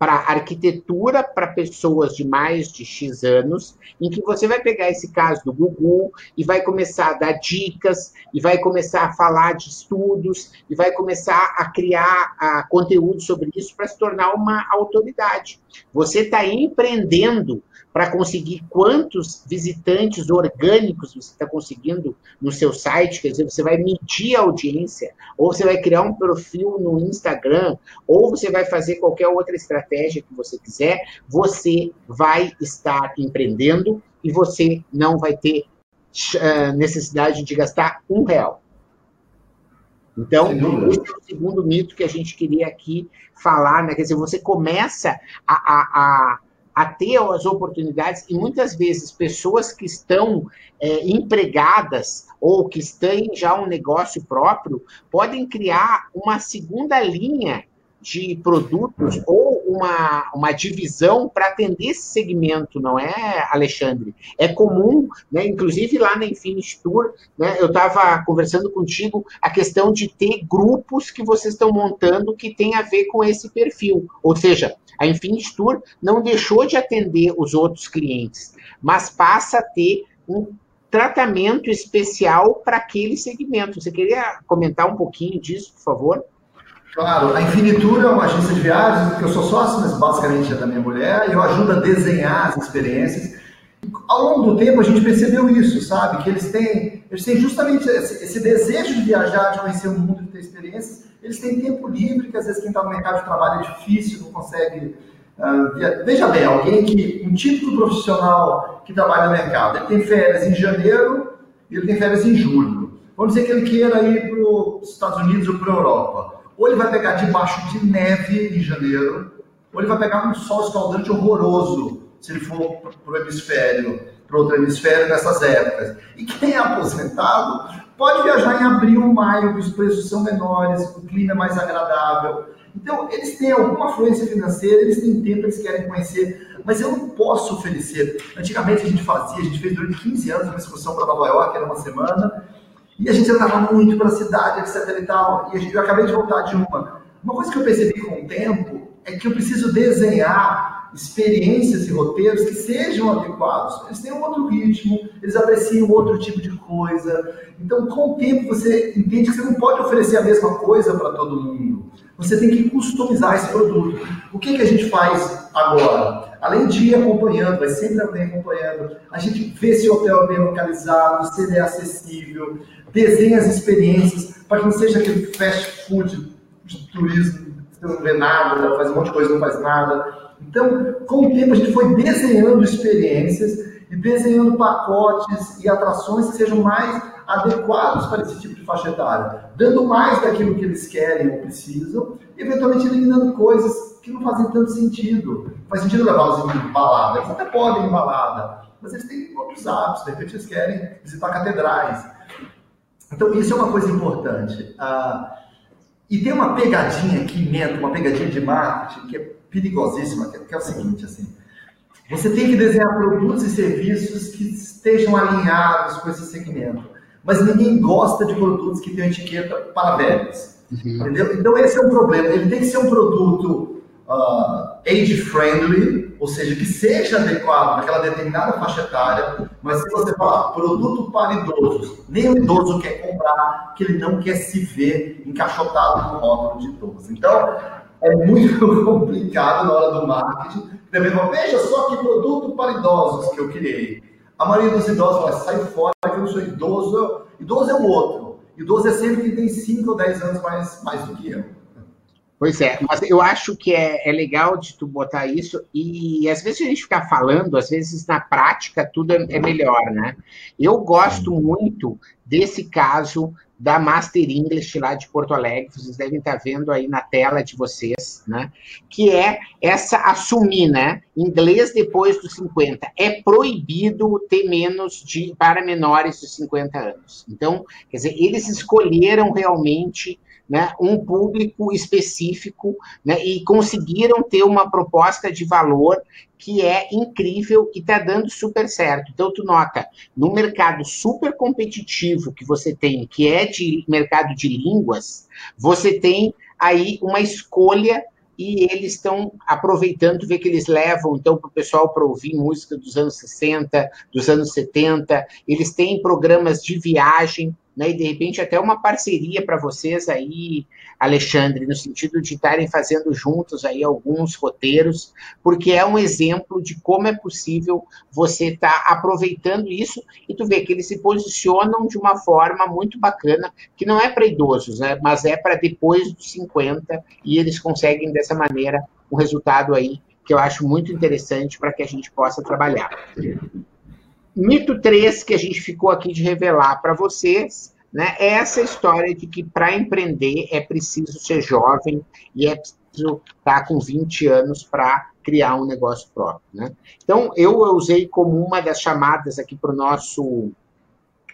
para arquitetura para pessoas de mais de X anos, em que você vai pegar esse caso do Google e vai começar a dar dicas, e vai começar a falar de estudos, e vai começar a criar a, conteúdo sobre isso para se tornar uma autoridade. Você está empreendendo para conseguir quantos visitantes orgânicos você está conseguindo no seu site, quer dizer, você vai medir a audiência, ou você vai criar um perfil no Instagram, ou você vai fazer qualquer outra estratégia que você quiser, você vai estar empreendendo e você não vai ter uh, necessidade de gastar um real. Então, esse é o segundo mito que a gente queria aqui falar, né? Quer dizer, você começa a, a, a a ter as oportunidades e muitas vezes pessoas que estão é, empregadas ou que têm já um negócio próprio podem criar uma segunda linha de produtos ou uma, uma divisão para atender esse segmento, não é, Alexandre? É comum, né, inclusive lá na Infinity Tour, né, eu estava conversando contigo a questão de ter grupos que vocês estão montando que tem a ver com esse perfil. Ou seja, a Infinity Tour não deixou de atender os outros clientes, mas passa a ter um tratamento especial para aquele segmento. Você queria comentar um pouquinho disso, por favor? Claro, a Infinitura é uma agência de viagens que eu sou sócio, mas basicamente é da minha mulher, e eu ajudo a desenhar as experiências. Ao longo do tempo a gente percebeu isso, sabe? Que eles têm, eles têm justamente esse, esse desejo de viajar, de conhecer o mundo, de ter experiências. Eles têm tempo livre, que às vezes quem está no mercado de trabalho é difícil, não consegue. Uh, veja bem, alguém que, um típico profissional que trabalha no mercado, ele tem férias em janeiro e ele tem férias em julho. Vamos dizer que ele queira ir para os Estados Unidos ou para a Europa ou ele vai pegar debaixo de neve em janeiro, ou ele vai pegar um sol escaldante horroroso, se ele for para o hemisfério, para outro hemisfério nessas épocas. E quem é aposentado pode viajar em abril, maio, os preços são menores, o clima é mais agradável. Então, eles têm alguma fluência financeira, eles têm tempo, eles querem conhecer, mas eu não posso oferecer. Antigamente a gente fazia, a gente fez durante 15 anos uma excursão para Nova York, era uma semana, e a gente andava muito pela cidade, etc e tal. E eu acabei de voltar de uma. Uma coisa que eu percebi com o tempo é que eu preciso desenhar experiências e roteiros que sejam adequados. Eles têm um outro ritmo, eles apreciam outro tipo de coisa. Então, com o tempo, você entende que você não pode oferecer a mesma coisa para todo mundo. Você tem que customizar esse produto. O que, que a gente faz agora? Além de ir acompanhando, vai sempre alguém acompanhando, a gente vê se o hotel é bem localizado, se ele é acessível, desenha as experiências, para que não seja aquele fast food de turismo, você não vê nada, faz um monte de coisa não faz nada. Então, com o tempo, a gente foi desenhando experiências e desenhando pacotes e atrações que sejam mais adequados para esse tipo de faixa etária, dando mais daquilo que eles querem ou precisam, e eventualmente eliminando coisas que não fazem tanto sentido. Faz sentido levá-los em balada, eles até podem em balada, mas eles têm outros hábitos, de repente eles querem visitar catedrais. Então, isso é uma coisa importante. Ah, e tem uma pegadinha aqui dentro, uma pegadinha de marketing, que é perigosíssima, que é o seguinte, assim, você tem que desenhar produtos e serviços que estejam alinhados com esse segmento. Mas ninguém gosta de produtos que tenham etiqueta para velhos. Uhum. Entendeu? Então esse é um problema. Ele tem que ser um produto uh, age-friendly, ou seja, que seja adequado naquela determinada faixa etária, mas se você falar produto para idosos, nem o idoso quer comprar, que ele não quer se ver encaixotado no rótulo de idoso. Então, é muito complicado na hora do marketing. Também fala, veja só que produto para idosos que eu criei. A maioria dos idosos fala, sai fora que eu sou idoso. Idoso é o outro. Idoso é sempre que tem 5 ou 10 anos mais, mais do que eu. Pois é, mas eu acho que é, é legal de tu botar isso, e às vezes a gente ficar falando, às vezes na prática tudo é, é melhor, né? Eu gosto muito desse caso da Master English lá de Porto Alegre, vocês devem estar vendo aí na tela de vocês, né? Que é essa assumir, né? Inglês depois dos 50. É proibido ter menos de para menores de 50 anos. Então, quer dizer, eles escolheram realmente né, um público específico né, e conseguiram ter uma proposta de valor que é incrível e está dando super certo. Então, tu nota, no mercado super competitivo que você tem, que é de mercado de línguas, você tem aí uma escolha e eles estão aproveitando, ver que eles levam, então, para o pessoal para ouvir música dos anos 60, dos anos 70, eles têm programas de viagem, né, e de repente até uma parceria para vocês aí, Alexandre, no sentido de estarem fazendo juntos aí alguns roteiros, porque é um exemplo de como é possível você estar tá aproveitando isso e tu vê que eles se posicionam de uma forma muito bacana, que não é para idosos, né, mas é para depois dos 50 e eles conseguem dessa maneira um resultado aí que eu acho muito interessante para que a gente possa trabalhar. Mito 3 que a gente ficou aqui de revelar para vocês né, é essa história de que para empreender é preciso ser jovem e é preciso estar tá com 20 anos para criar um negócio próprio. Né? Então, eu usei como uma das chamadas aqui para o nosso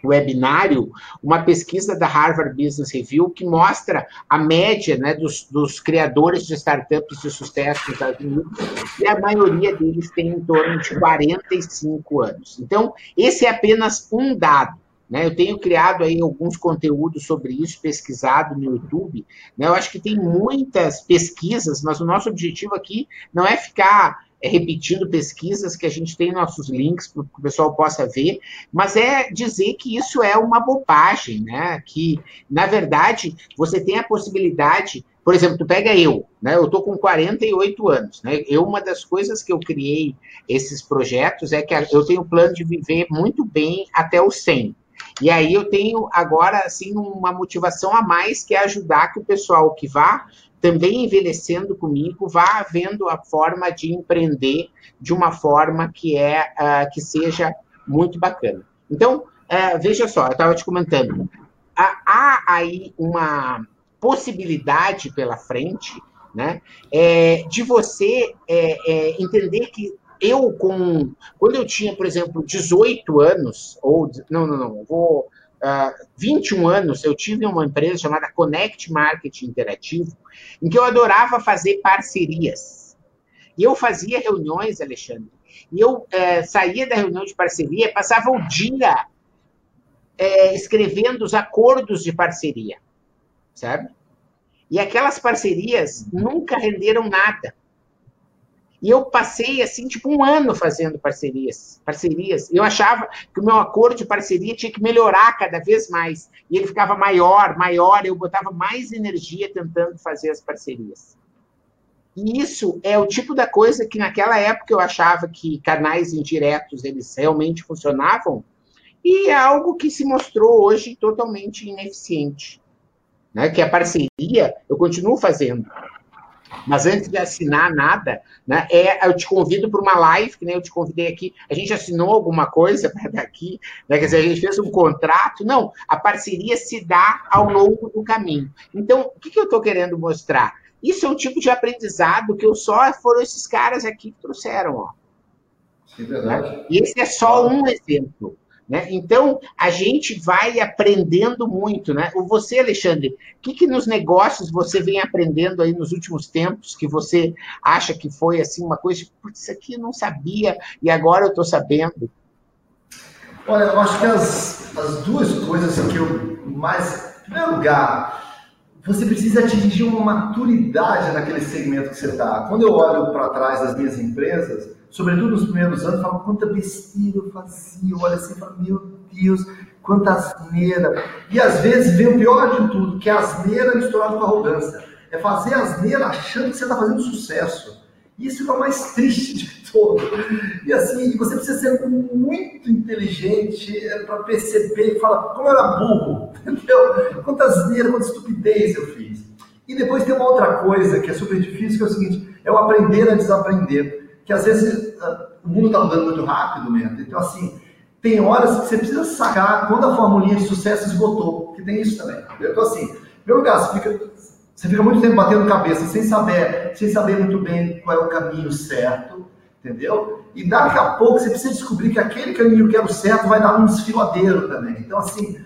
webinário uma pesquisa da Harvard Business Review que mostra a média né, dos, dos criadores de startups de sucesso nos Estados Unidos e a maioria deles tem em torno de 45 anos. Então, esse é apenas um dado. Né? Eu tenho criado aí alguns conteúdos sobre isso, pesquisado no YouTube. Né? Eu acho que tem muitas pesquisas, mas o nosso objetivo aqui não é ficar é, repetindo pesquisas que a gente tem nossos links para que o pessoal possa ver, mas é dizer que isso é uma bobagem, né? Que, na verdade, você tem a possibilidade, por exemplo, tu pega eu, né? Eu estou com 48 anos, né? Eu, uma das coisas que eu criei esses projetos é que eu tenho plano de viver muito bem até os 100. E aí eu tenho agora, assim, uma motivação a mais, que é ajudar que o pessoal que vá também envelhecendo comigo, vá vendo a forma de empreender de uma forma que é uh, que seja muito bacana. Então, uh, veja só, eu estava te comentando, há, há, aí uma possibilidade pela frente, né, é, de você é, é, entender que eu com quando eu tinha, por exemplo, 18 anos ou não, não, não, vou uh, ah, 21 anos, eu tive uma empresa chamada Connect Marketing Interativo, em que eu adorava fazer parcerias. E eu fazia reuniões, Alexandre, e eu uh, saía da reunião de parceria, passava o dia uh, escrevendo os acordos de parceria, sabe? E aquelas parcerias nunca renderam nada. E eu passei, assim, tipo um ano fazendo parcerias. Parcerias. Eu achava que o meu acordo de parceria tinha que melhorar cada vez mais. E ele ficava maior, maior. Eu botava mais energia tentando fazer as parcerias. E isso é o tipo da coisa que naquela época eu achava que canais indiretos eles realmente funcionavam. E é algo que se mostrou hoje totalmente ineficiente. Né? Que a parceria eu continuo fazendo. Mas antes de assinar nada, né, é, eu te convido para uma live, que nem eu te convidei aqui. A gente assinou alguma coisa para daqui, né, quer dizer, a gente fez um contrato. Não, a parceria se dá ao longo do caminho. Então, o que, que eu estou querendo mostrar? Isso é um tipo de aprendizado que eu só foram esses caras aqui que trouxeram. Ó. Verdade. Né? E esse é só um exemplo. Né? Então, a gente vai aprendendo muito. Né? Você, Alexandre, o que, que nos negócios você vem aprendendo aí nos últimos tempos que você acha que foi assim uma coisa, putz, isso aqui eu não sabia e agora eu estou sabendo? Olha, eu acho que as, as duas coisas que eu mais. Em primeiro lugar, você precisa atingir uma maturidade naquele segmento que você está. Quando eu olho para trás das minhas empresas, sobretudo nos primeiros anos, falava quanta besteira eu fazia, eu olho assim e falo, meu Deus, quanta asneira. E às vezes vem o pior de tudo, que é asneira misturada com arrogância. É fazer asneira achando que você está fazendo sucesso. Isso é o mais triste de todo. E assim, você precisa ser muito inteligente é, para perceber e falar, como eu era burro, entendeu? Quanta asneira, quanta estupidez eu fiz. E depois tem uma outra coisa que é super difícil, que é o seguinte, é o aprender a desaprender que às vezes ah, o mundo está mudando muito rápido mesmo. Então, assim, tem horas que você precisa sacar quando a formulinha de sucesso esgotou, que tem isso também. Então, assim, primeiro lugar, você fica, você fica muito tempo batendo cabeça, sem saber, sem saber muito bem qual é o caminho certo, entendeu? E daqui a pouco você precisa descobrir que aquele caminho que é o certo vai dar um desfiladeiro também. Então, assim,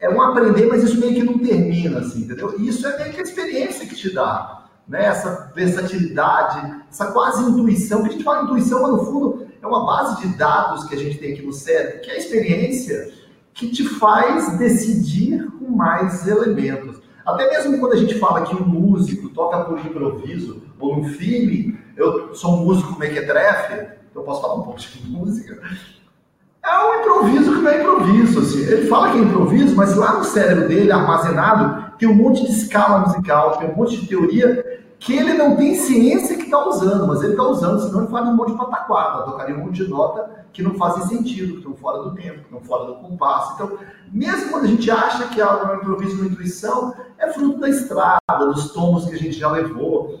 é um aprender, mas isso meio que não termina, assim, entendeu? E isso é meio que a experiência que te dá né, essa versatilidade, essa quase intuição, que a gente fala intuição, mas no fundo é uma base de dados que a gente tem aqui no cérebro, que é a experiência que te faz decidir com mais elementos. Até mesmo quando a gente fala que um músico toca por improviso ou no feeling, eu sou um músico mequetrefe, então posso falar um pouco de música. É um improviso que não é improviso. Assim. Ele fala que é improviso, mas lá no cérebro dele, armazenado, tem um monte de escala musical, tem um monte de teoria que ele não tem ciência que está usando, mas ele está usando, senão ele faz um monte de pataquada, tocaria um monte de nota que não fazem sentido, que estão fora do tempo, que estão fora do compasso. Então, mesmo quando a gente acha que é um improviso, uma intuição, é fruto da estrada, dos tomos que a gente já levou.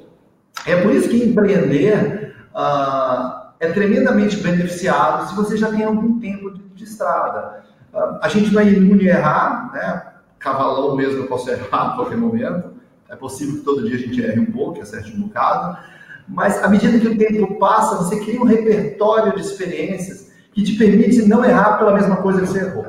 É por isso que empreender uh, é tremendamente beneficiado se você já tem algum tempo de, de estrada. Uh, a gente não é imune a errar, né? cavalão mesmo eu posso errar a qualquer momento. É possível que todo dia a gente erre um pouco, acerte um bocado. Mas à medida que o tempo passa, você cria um repertório de experiências que te permite não errar pela mesma coisa que você errou.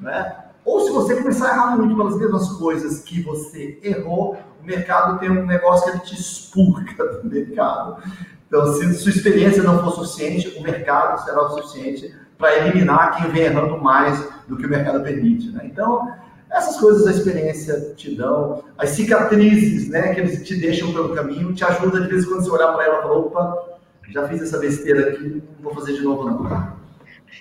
Né? Ou se você começar a errar muito pelas mesmas coisas que você errou, o mercado tem um negócio que ele te expurga do mercado. Então, se sua experiência não for suficiente, o mercado será o suficiente para eliminar quem vem errando mais do que o mercado permite. Né? Então, essas coisas a experiência te dão, as cicatrizes, né, que eles te deixam pelo caminho, te ajuda de vez em quando você olhar para ela e falar, opa, Já fiz essa besteira aqui, não vou fazer de novo, não.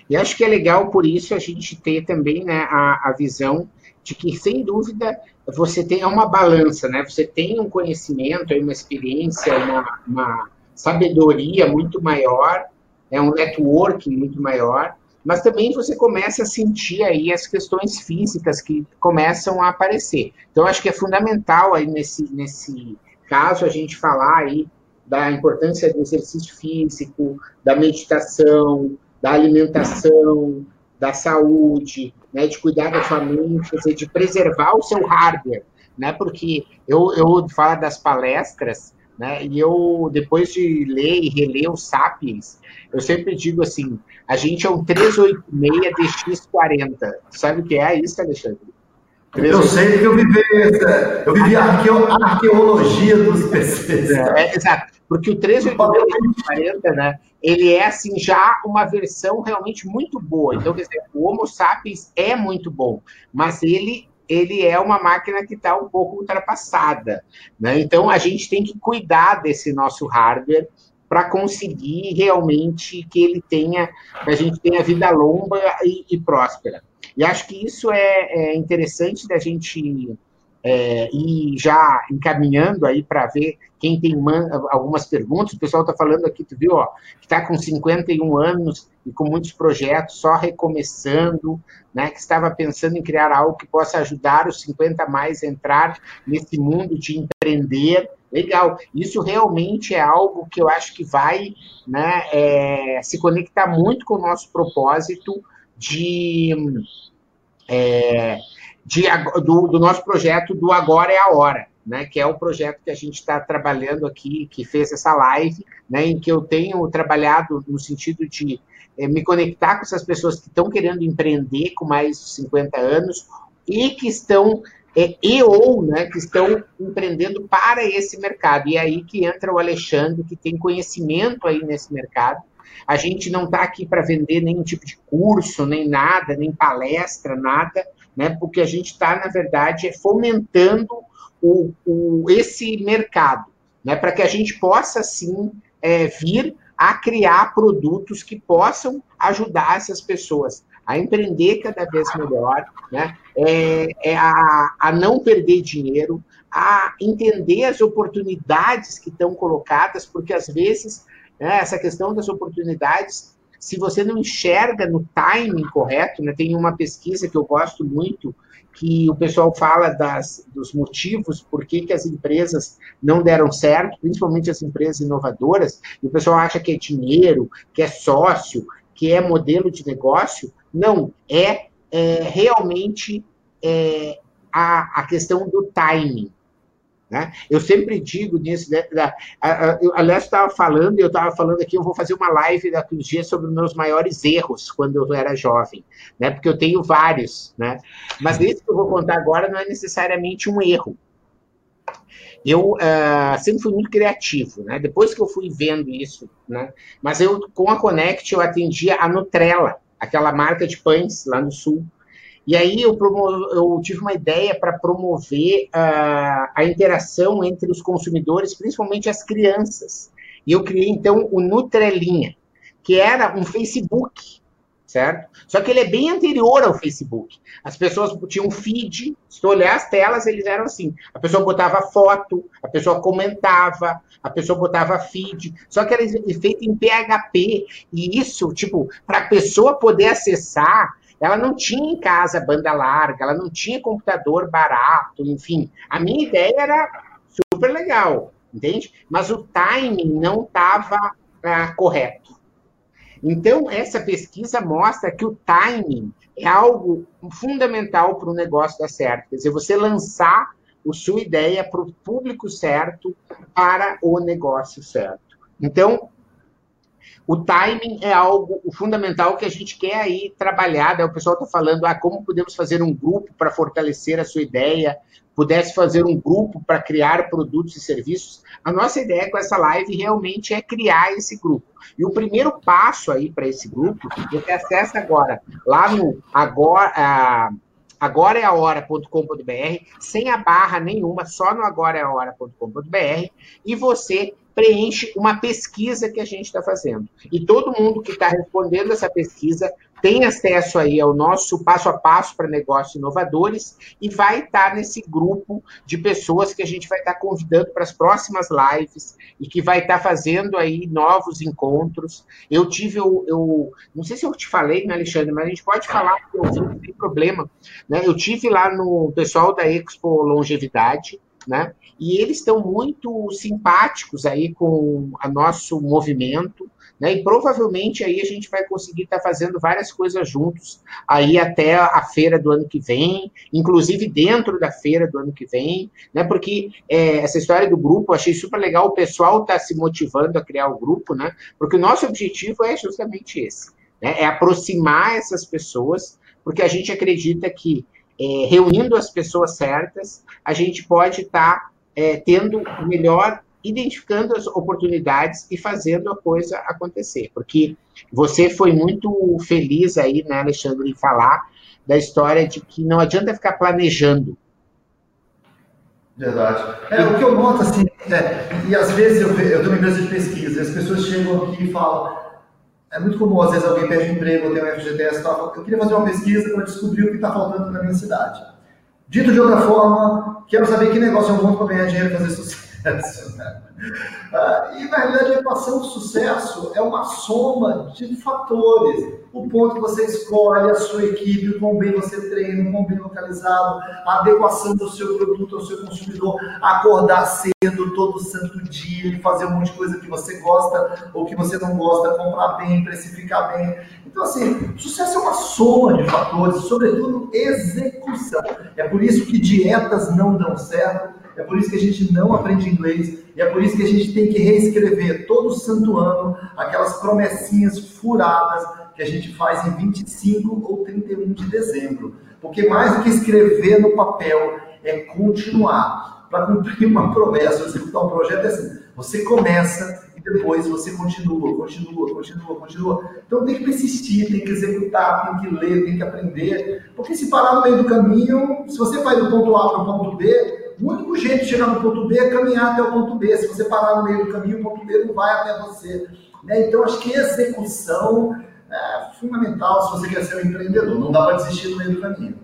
E acho que é legal, por isso, a gente ter também né, a, a visão de que, sem dúvida, você tem uma balança, né? Você tem um conhecimento, uma experiência, uma, uma sabedoria muito maior, é um networking muito maior, mas também você começa a sentir aí as questões físicas que começam a aparecer. Então, acho que é fundamental aí nesse, nesse caso a gente falar aí da importância do exercício físico, da meditação, da alimentação, da saúde, né, de cuidar da dizer, de preservar o seu hardware, né, porque eu, eu falo das palestras, né, e eu, depois de ler e reler os Sapiens, eu sempre digo assim, a gente é um 386 DX40. Sabe o que é isso, Alexandre? Eu sei que eu vivi, eu vivi a arqueologia dos PCs. É, é, exato, porque o 38640, né, ele é assim já uma versão realmente muito boa. Então, quer dizer, o Homo sapiens é muito bom, mas ele ele é uma máquina que está um pouco ultrapassada, né? Então a gente tem que cuidar desse nosso hardware para conseguir realmente que ele tenha, que a gente tenha vida longa e, e próspera. E acho que isso é, é interessante da gente é, ir já encaminhando aí para ver quem tem algumas perguntas. O pessoal está falando aqui, tu viu, ó, que está com 51 anos e com muitos projetos, só recomeçando, né, que estava pensando em criar algo que possa ajudar os 50 mais a entrar nesse mundo de empreender. Legal, isso realmente é algo que eu acho que vai né, é, se conectar muito com o nosso propósito de é, de, do, do, nosso projeto do Agora é a Hora, né, que é o projeto que a gente está trabalhando aqui, que fez essa live, né, em que eu tenho trabalhado no sentido de é, me conectar com essas pessoas que estão querendo empreender com mais de 50 anos e que estão é, e ou né, que estão empreendendo para esse mercado. E é aí que entra o Alexandre, que tem conhecimento aí nesse mercado. A gente não está aqui para vender nenhum tipo de curso, nem nada, nem palestra, nada né? Porque a gente está, na verdade, fomentando o, o, esse mercado, né? Para que a gente possa, sim, é, vir a criar produtos que possam ajudar essas pessoas a empreender cada vez melhor, né? É, é a, a não perder dinheiro, a entender as oportunidades que estão colocadas, porque às vezes né, essa questão das oportunidades se você não enxerga no timing correto, né, tem uma pesquisa que eu gosto muito, que o pessoal fala das, dos motivos por que, que as empresas não deram certo, principalmente as empresas inovadoras, e o pessoal acha que é dinheiro, que é sócio, que é modelo de negócio. Não, é, é realmente é, a, a questão do timing. Né? Eu sempre digo nisso, né, da, a, a, eu, aliás, estava falando, eu estava falando aqui, eu vou fazer uma live daqui uns dias sobre os meus maiores erros quando eu era jovem, né? porque eu tenho vários, né? mas esse que eu vou contar agora não é necessariamente um erro. Eu uh, sempre fui muito criativo, né? depois que eu fui vendo isso, né? mas eu, com a Connect, eu atendia a Nutrela, aquela marca de pães lá no Sul, e aí eu, eu tive uma ideia para promover uh, a interação entre os consumidores, principalmente as crianças. E eu criei, então, o Nutrelinha, que era um Facebook, certo? Só que ele é bem anterior ao Facebook. As pessoas tinham feed, se tu olhar as telas, eles eram assim. A pessoa botava foto, a pessoa comentava, a pessoa botava feed, só que era feito em PHP. E isso, tipo, para a pessoa poder acessar, ela não tinha em casa banda larga, ela não tinha computador barato, enfim. A minha ideia era super legal, entende? Mas o timing não estava ah, correto. Então, essa pesquisa mostra que o timing é algo fundamental para o negócio dar certo. Quer dizer, você lançar a sua ideia para o público certo, para o negócio certo. Então, o timing é algo fundamental que a gente quer aí trabalhar. Né? O pessoal está falando, ah, como podemos fazer um grupo para fortalecer a sua ideia, pudesse fazer um grupo para criar produtos e serviços. A nossa ideia com essa live realmente é criar esse grupo. E o primeiro passo aí para esse grupo, você acessa agora lá no agora, agora é a hora.com.br, sem a barra nenhuma, só no agora é a hora.com.br, e você preenche uma pesquisa que a gente está fazendo. E todo mundo que está respondendo essa pesquisa tem acesso aí ao nosso passo a passo para negócios inovadores e vai estar nesse grupo de pessoas que a gente vai estar convidando para as próximas lives e que vai estar fazendo aí novos encontros. Eu tive, eu, eu não sei se eu te falei, né, Alexandre, mas a gente pode falar, não tem problema. Né? Eu tive lá no pessoal da Expo Longevidade, né? E eles estão muito simpáticos aí com o nosso movimento, né? E provavelmente aí a gente vai conseguir estar tá fazendo várias coisas juntos aí até a feira do ano que vem, inclusive dentro da feira do ano que vem, né? Porque é, essa história do grupo, eu achei super legal, o pessoal está se motivando a criar o grupo, né? Porque o nosso objetivo é justamente esse, né? É aproximar essas pessoas, porque a gente acredita que é, reunindo as pessoas certas, a gente pode estar tá, é, tendo melhor identificando as oportunidades e fazendo a coisa acontecer. Porque você foi muito feliz aí, né, Alexandre, em falar da história de que não adianta ficar planejando. Verdade. É, o que eu noto, assim, é, e às vezes eu, eu tenho uma empresa de pesquisa, as pessoas chegam aqui e falam, é muito comum, às vezes alguém pede um emprego, tenho um FGTS e tal, eu queria fazer uma pesquisa para descobrir o que está faltando na minha cidade. Dito de outra forma, quero saber que negócio é um bom para ganhar dinheiro e fazer sucesso. Né? Ah, e na realidade a equação do sucesso é uma soma de fatores. O ponto que você escolhe, a sua equipe, quão bem você treina, quão bem localizado, a adequação do seu produto ao seu consumidor, acordar cedo todo santo dia fazer um monte de coisa que você gosta ou que você não gosta, comprar bem, precificar bem. Então, assim, sucesso é uma soma de fatores, sobretudo execução. É por isso que dietas não dão certo, é por isso que a gente não aprende inglês, e é por isso que a gente tem que reescrever todo santo ano aquelas promessinhas furadas que a gente faz em 25 ou 31 de dezembro. Porque mais do que escrever no papel, é continuar. Para cumprir uma promessa, executar um projeto, é assim: você começa e depois você continua, continua, continua, continua. Então tem que persistir, tem que executar, tem que ler, tem que aprender. Porque se parar no meio do caminho, se você vai do ponto A para o ponto B, o único jeito de chegar no ponto B é caminhar até o ponto B. Se você parar no meio do caminho, o ponto B não vai até você. Né? Então, acho que execução é fundamental se você quer ser um empreendedor. Não dá para desistir no meio do caminho.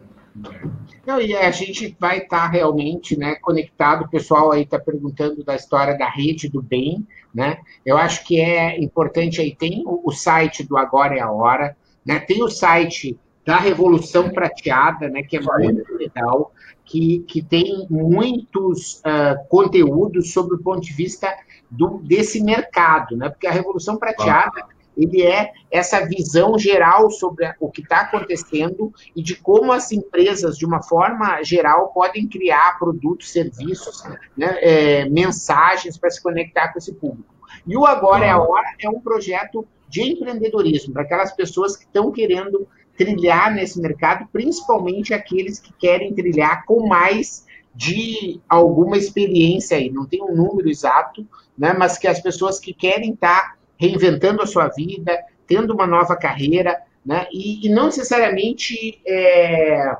Não, e a gente vai estar tá realmente né, conectado. O pessoal aí está perguntando da história da rede do bem. Né? Eu acho que é importante aí. Tem o, o site do Agora é a Hora, né? tem o site da Revolução Prateada, né, que é muito legal que, que tem muitos uh, conteúdos sobre o ponto de vista do, desse mercado, né? Porque a Revolução Prateada ah. ele é essa visão geral sobre o que está acontecendo e de como as empresas, de uma forma geral, podem criar produtos, serviços, né, é, mensagens para se conectar com esse público. E o Agora é a Hora é um projeto de empreendedorismo, para aquelas pessoas que estão querendo trilhar nesse mercado, principalmente aqueles que querem trilhar com mais de alguma experiência aí, não tem um número exato, né, mas que as pessoas que querem estar tá reinventando a sua vida, tendo uma nova carreira, né, e, e não necessariamente é,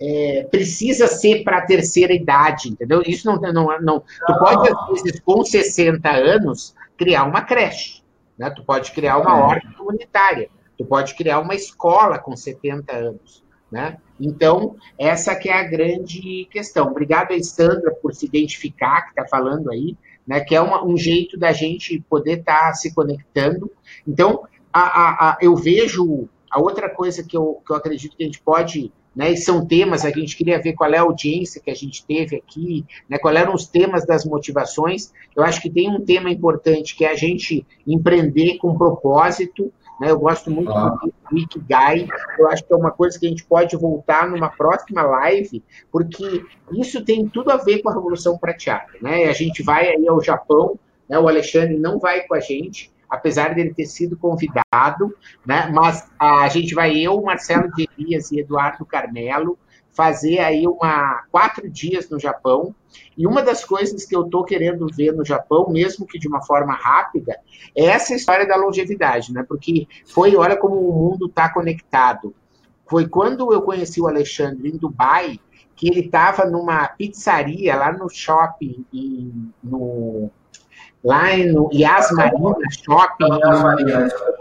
é, precisa ser para a terceira idade, entendeu? Isso não, não, não. Tu pode, às vezes, com 60 anos, criar uma creche, né? Tu pode criar uma ordem comunitária. Tu pode criar uma escola com 70 anos, né? Então, essa que é a grande questão. Obrigado, Sandra, por se identificar, que está falando aí, né? Que é uma, um jeito da gente poder estar tá se conectando. Então, a, a, a, eu vejo a outra coisa que eu, que eu acredito que a gente pode né, e são temas, a gente queria ver qual é a audiência que a gente teve aqui, né, qual eram os temas das motivações. Eu acho que tem um tema importante que é a gente empreender com propósito, né? Eu gosto muito ah. do Ikigai. Eu acho que é uma coisa que a gente pode voltar numa próxima live, porque isso tem tudo a ver com a Revolução Prateada. Né? A gente vai aí ao Japão, né? o Alexandre não vai com a gente, apesar dele ter sido convidado, né? mas a gente vai eu, Marcelo de Elias e Eduardo Carmelo, fazer aí uma quatro dias no Japão. E uma das coisas que eu estou querendo ver no Japão, mesmo que de uma forma rápida, é essa história da longevidade, né? Porque foi, olha como o mundo está conectado. foi quando eu conheci o Alexandre em Dubai, que ele estava numa pizzaria lá no shopping, em, no, lá no Yas Marina Shopping,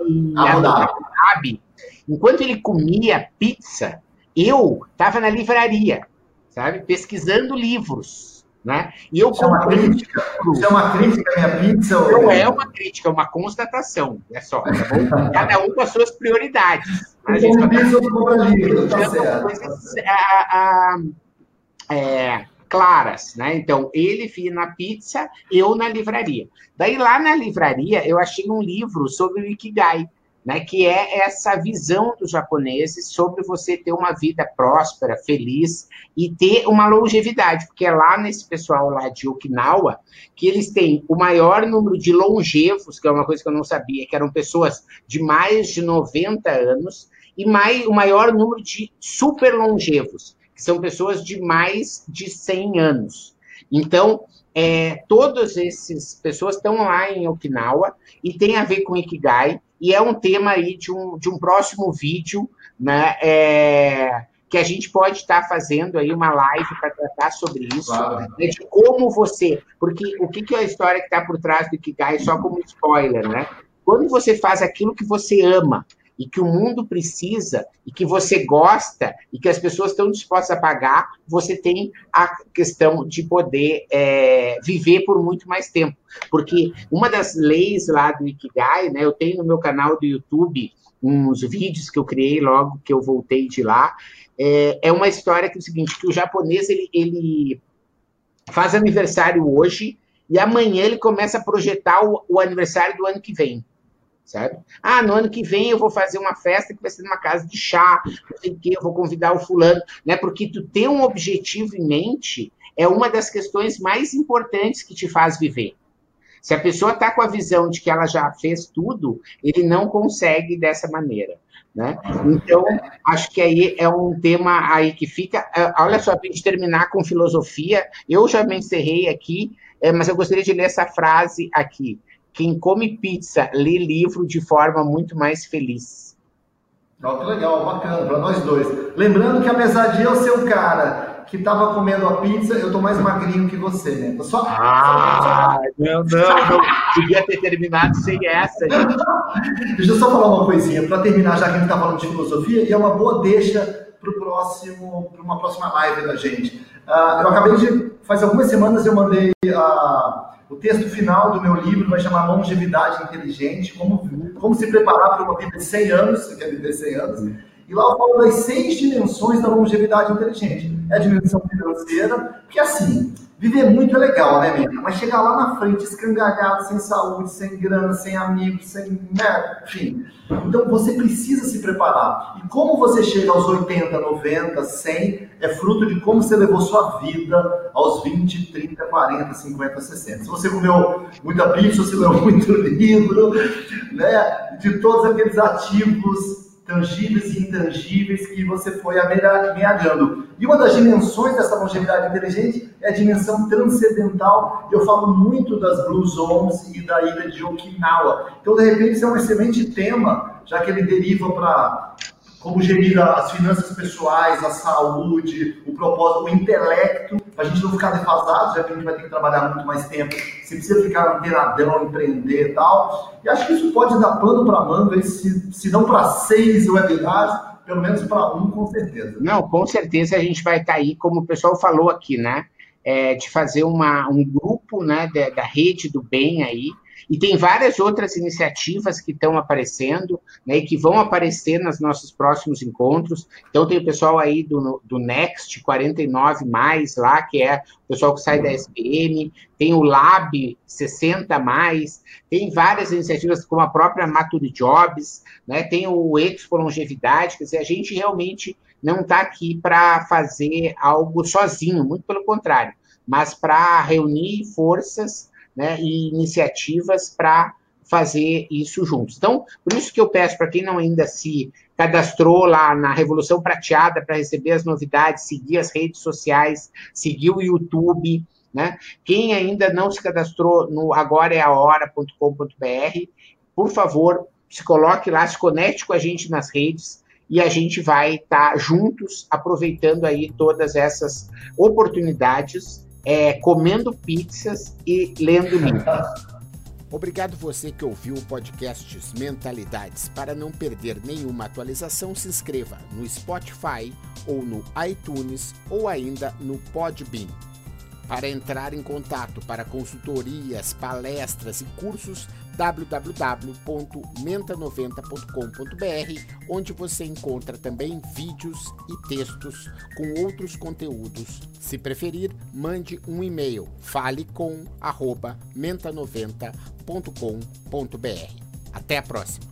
em, em Abu Dhabi. Enquanto ele comia pizza, eu estava na livraria, sabe, pesquisando livros. Né? E eu isso, é uma crítica, isso é uma crítica minha pizza? Não ou... é uma crítica, é uma constatação. É só. Tá Cada um com as suas prioridades. A gente tá coisas a, a, é, claras, né? Então, ele via na pizza, eu na livraria. Daí, lá na livraria, eu achei um livro sobre o Ikigai né, que é essa visão dos japoneses sobre você ter uma vida próspera, feliz e ter uma longevidade, porque é lá nesse pessoal lá de Okinawa que eles têm o maior número de longevos, que é uma coisa que eu não sabia, que eram pessoas de mais de 90 anos, e mais, o maior número de super longevos, que são pessoas de mais de 100 anos. Então, é, todas essas pessoas estão lá em Okinawa e tem a ver com Ikigai, e é um tema aí de um, de um próximo vídeo, né? É, que a gente pode estar fazendo aí uma live para tratar sobre isso, claro. né, de como você, porque o que, que é a história que está por trás do Ikigai, só como spoiler, né? Quando você faz aquilo que você ama, e que o mundo precisa e que você gosta e que as pessoas estão dispostas a pagar, você tem a questão de poder é, viver por muito mais tempo. Porque uma das leis lá do Ikigai, né, eu tenho no meu canal do YouTube uns vídeos que eu criei logo que eu voltei de lá, é, é uma história que é o seguinte, que o japonês ele, ele faz aniversário hoje e amanhã ele começa a projetar o, o aniversário do ano que vem sabe? Ah, no ano que vem eu vou fazer uma festa que vai ser numa casa de chá, não sei o quê, eu vou convidar o fulano, né? Porque tu ter um objetivo em mente é uma das questões mais importantes que te faz viver. Se a pessoa está com a visão de que ela já fez tudo, ele não consegue dessa maneira. Né? Então, acho que aí é um tema aí que fica. É, olha só, para gente terminar com filosofia, eu já me encerrei aqui, é, mas eu gostaria de ler essa frase aqui. Quem come pizza lê livro de forma muito mais feliz. Oh, que legal, bacana, para nós dois. Lembrando que apesar de eu ser um cara que estava comendo a pizza, eu tô mais magrinho que você, né? Só, ah, só... não, não, não. Podia ter terminado sem essa, gente. Deixa eu só falar uma coisinha, para terminar, já que a gente está falando de filosofia, e é uma boa deixa para próximo, para uma próxima live da gente. Uh, eu acabei de, faz algumas semanas eu mandei a o texto final do meu livro vai chamar Longevidade Inteligente, como, como se preparar para uma vida de 100 anos, você quer viver 100 anos, e lá eu falo das seis dimensões da longevidade inteligente. É a dimensão financeira, que assim, Viver muito é legal, né, menina? Mas chegar lá na frente escangalhado, sem saúde, sem grana, sem amigos, sem. Né? Enfim. Então você precisa se preparar. E como você chega aos 80, 90, 100, é fruto de como você levou sua vida aos 20, 30, 40, 50, 60. Se você comeu muita pizza, se leu muito livro, né? De todos aqueles ativos tangíveis e intangíveis que você foi amealhando. E uma das dimensões dessa longevidade inteligente é a dimensão transcendental. Eu falo muito das Blue Zones e da ilha de Okinawa. Então, de repente, isso é um excelente tema, já que ele deriva para como gerir as finanças pessoais, a saúde, o propósito, o intelecto, para a gente não ficar defasado, já que a gente vai ter que trabalhar muito mais tempo, você precisa ficar antenadão, empreender e tal. E acho que isso pode dar pano para manga, se, se não para seis webinars, pelo menos para um, com certeza. Não, com certeza a gente vai estar tá aí, como o pessoal falou aqui, né? É, de fazer uma, um grupo né, da, da rede do bem aí, e tem várias outras iniciativas que estão aparecendo, né, e que vão aparecer nos nossos próximos encontros. Então, tem o pessoal aí do, do Next 49, mais lá, que é o pessoal que sai da SPM, tem o Lab 60, mais, tem várias iniciativas, como a própria Mature Jobs, né, tem o Expo Longevidade, quer dizer, a gente realmente não está aqui para fazer algo sozinho, muito pelo contrário, mas para reunir forças né, e iniciativas para fazer isso juntos. Então, por isso que eu peço para quem não ainda se cadastrou lá na Revolução Prateada para receber as novidades, seguir as redes sociais, seguir o YouTube, né? Quem ainda não se cadastrou no agoraeahora.com.br, por favor, se coloque lá, se conecte com a gente nas redes e a gente vai estar tá juntos aproveitando aí todas essas oportunidades, é, comendo pizzas e lendo livros. Obrigado você que ouviu o podcast Mentalidades. Para não perder nenhuma atualização, se inscreva no Spotify ou no iTunes ou ainda no Podbean. Para entrar em contato para consultorias, palestras e cursos, www.menta90.com.br, onde você encontra também vídeos e textos com outros conteúdos. Se preferir, mande um e-mail falecom@menta90.com.br. Até a próxima.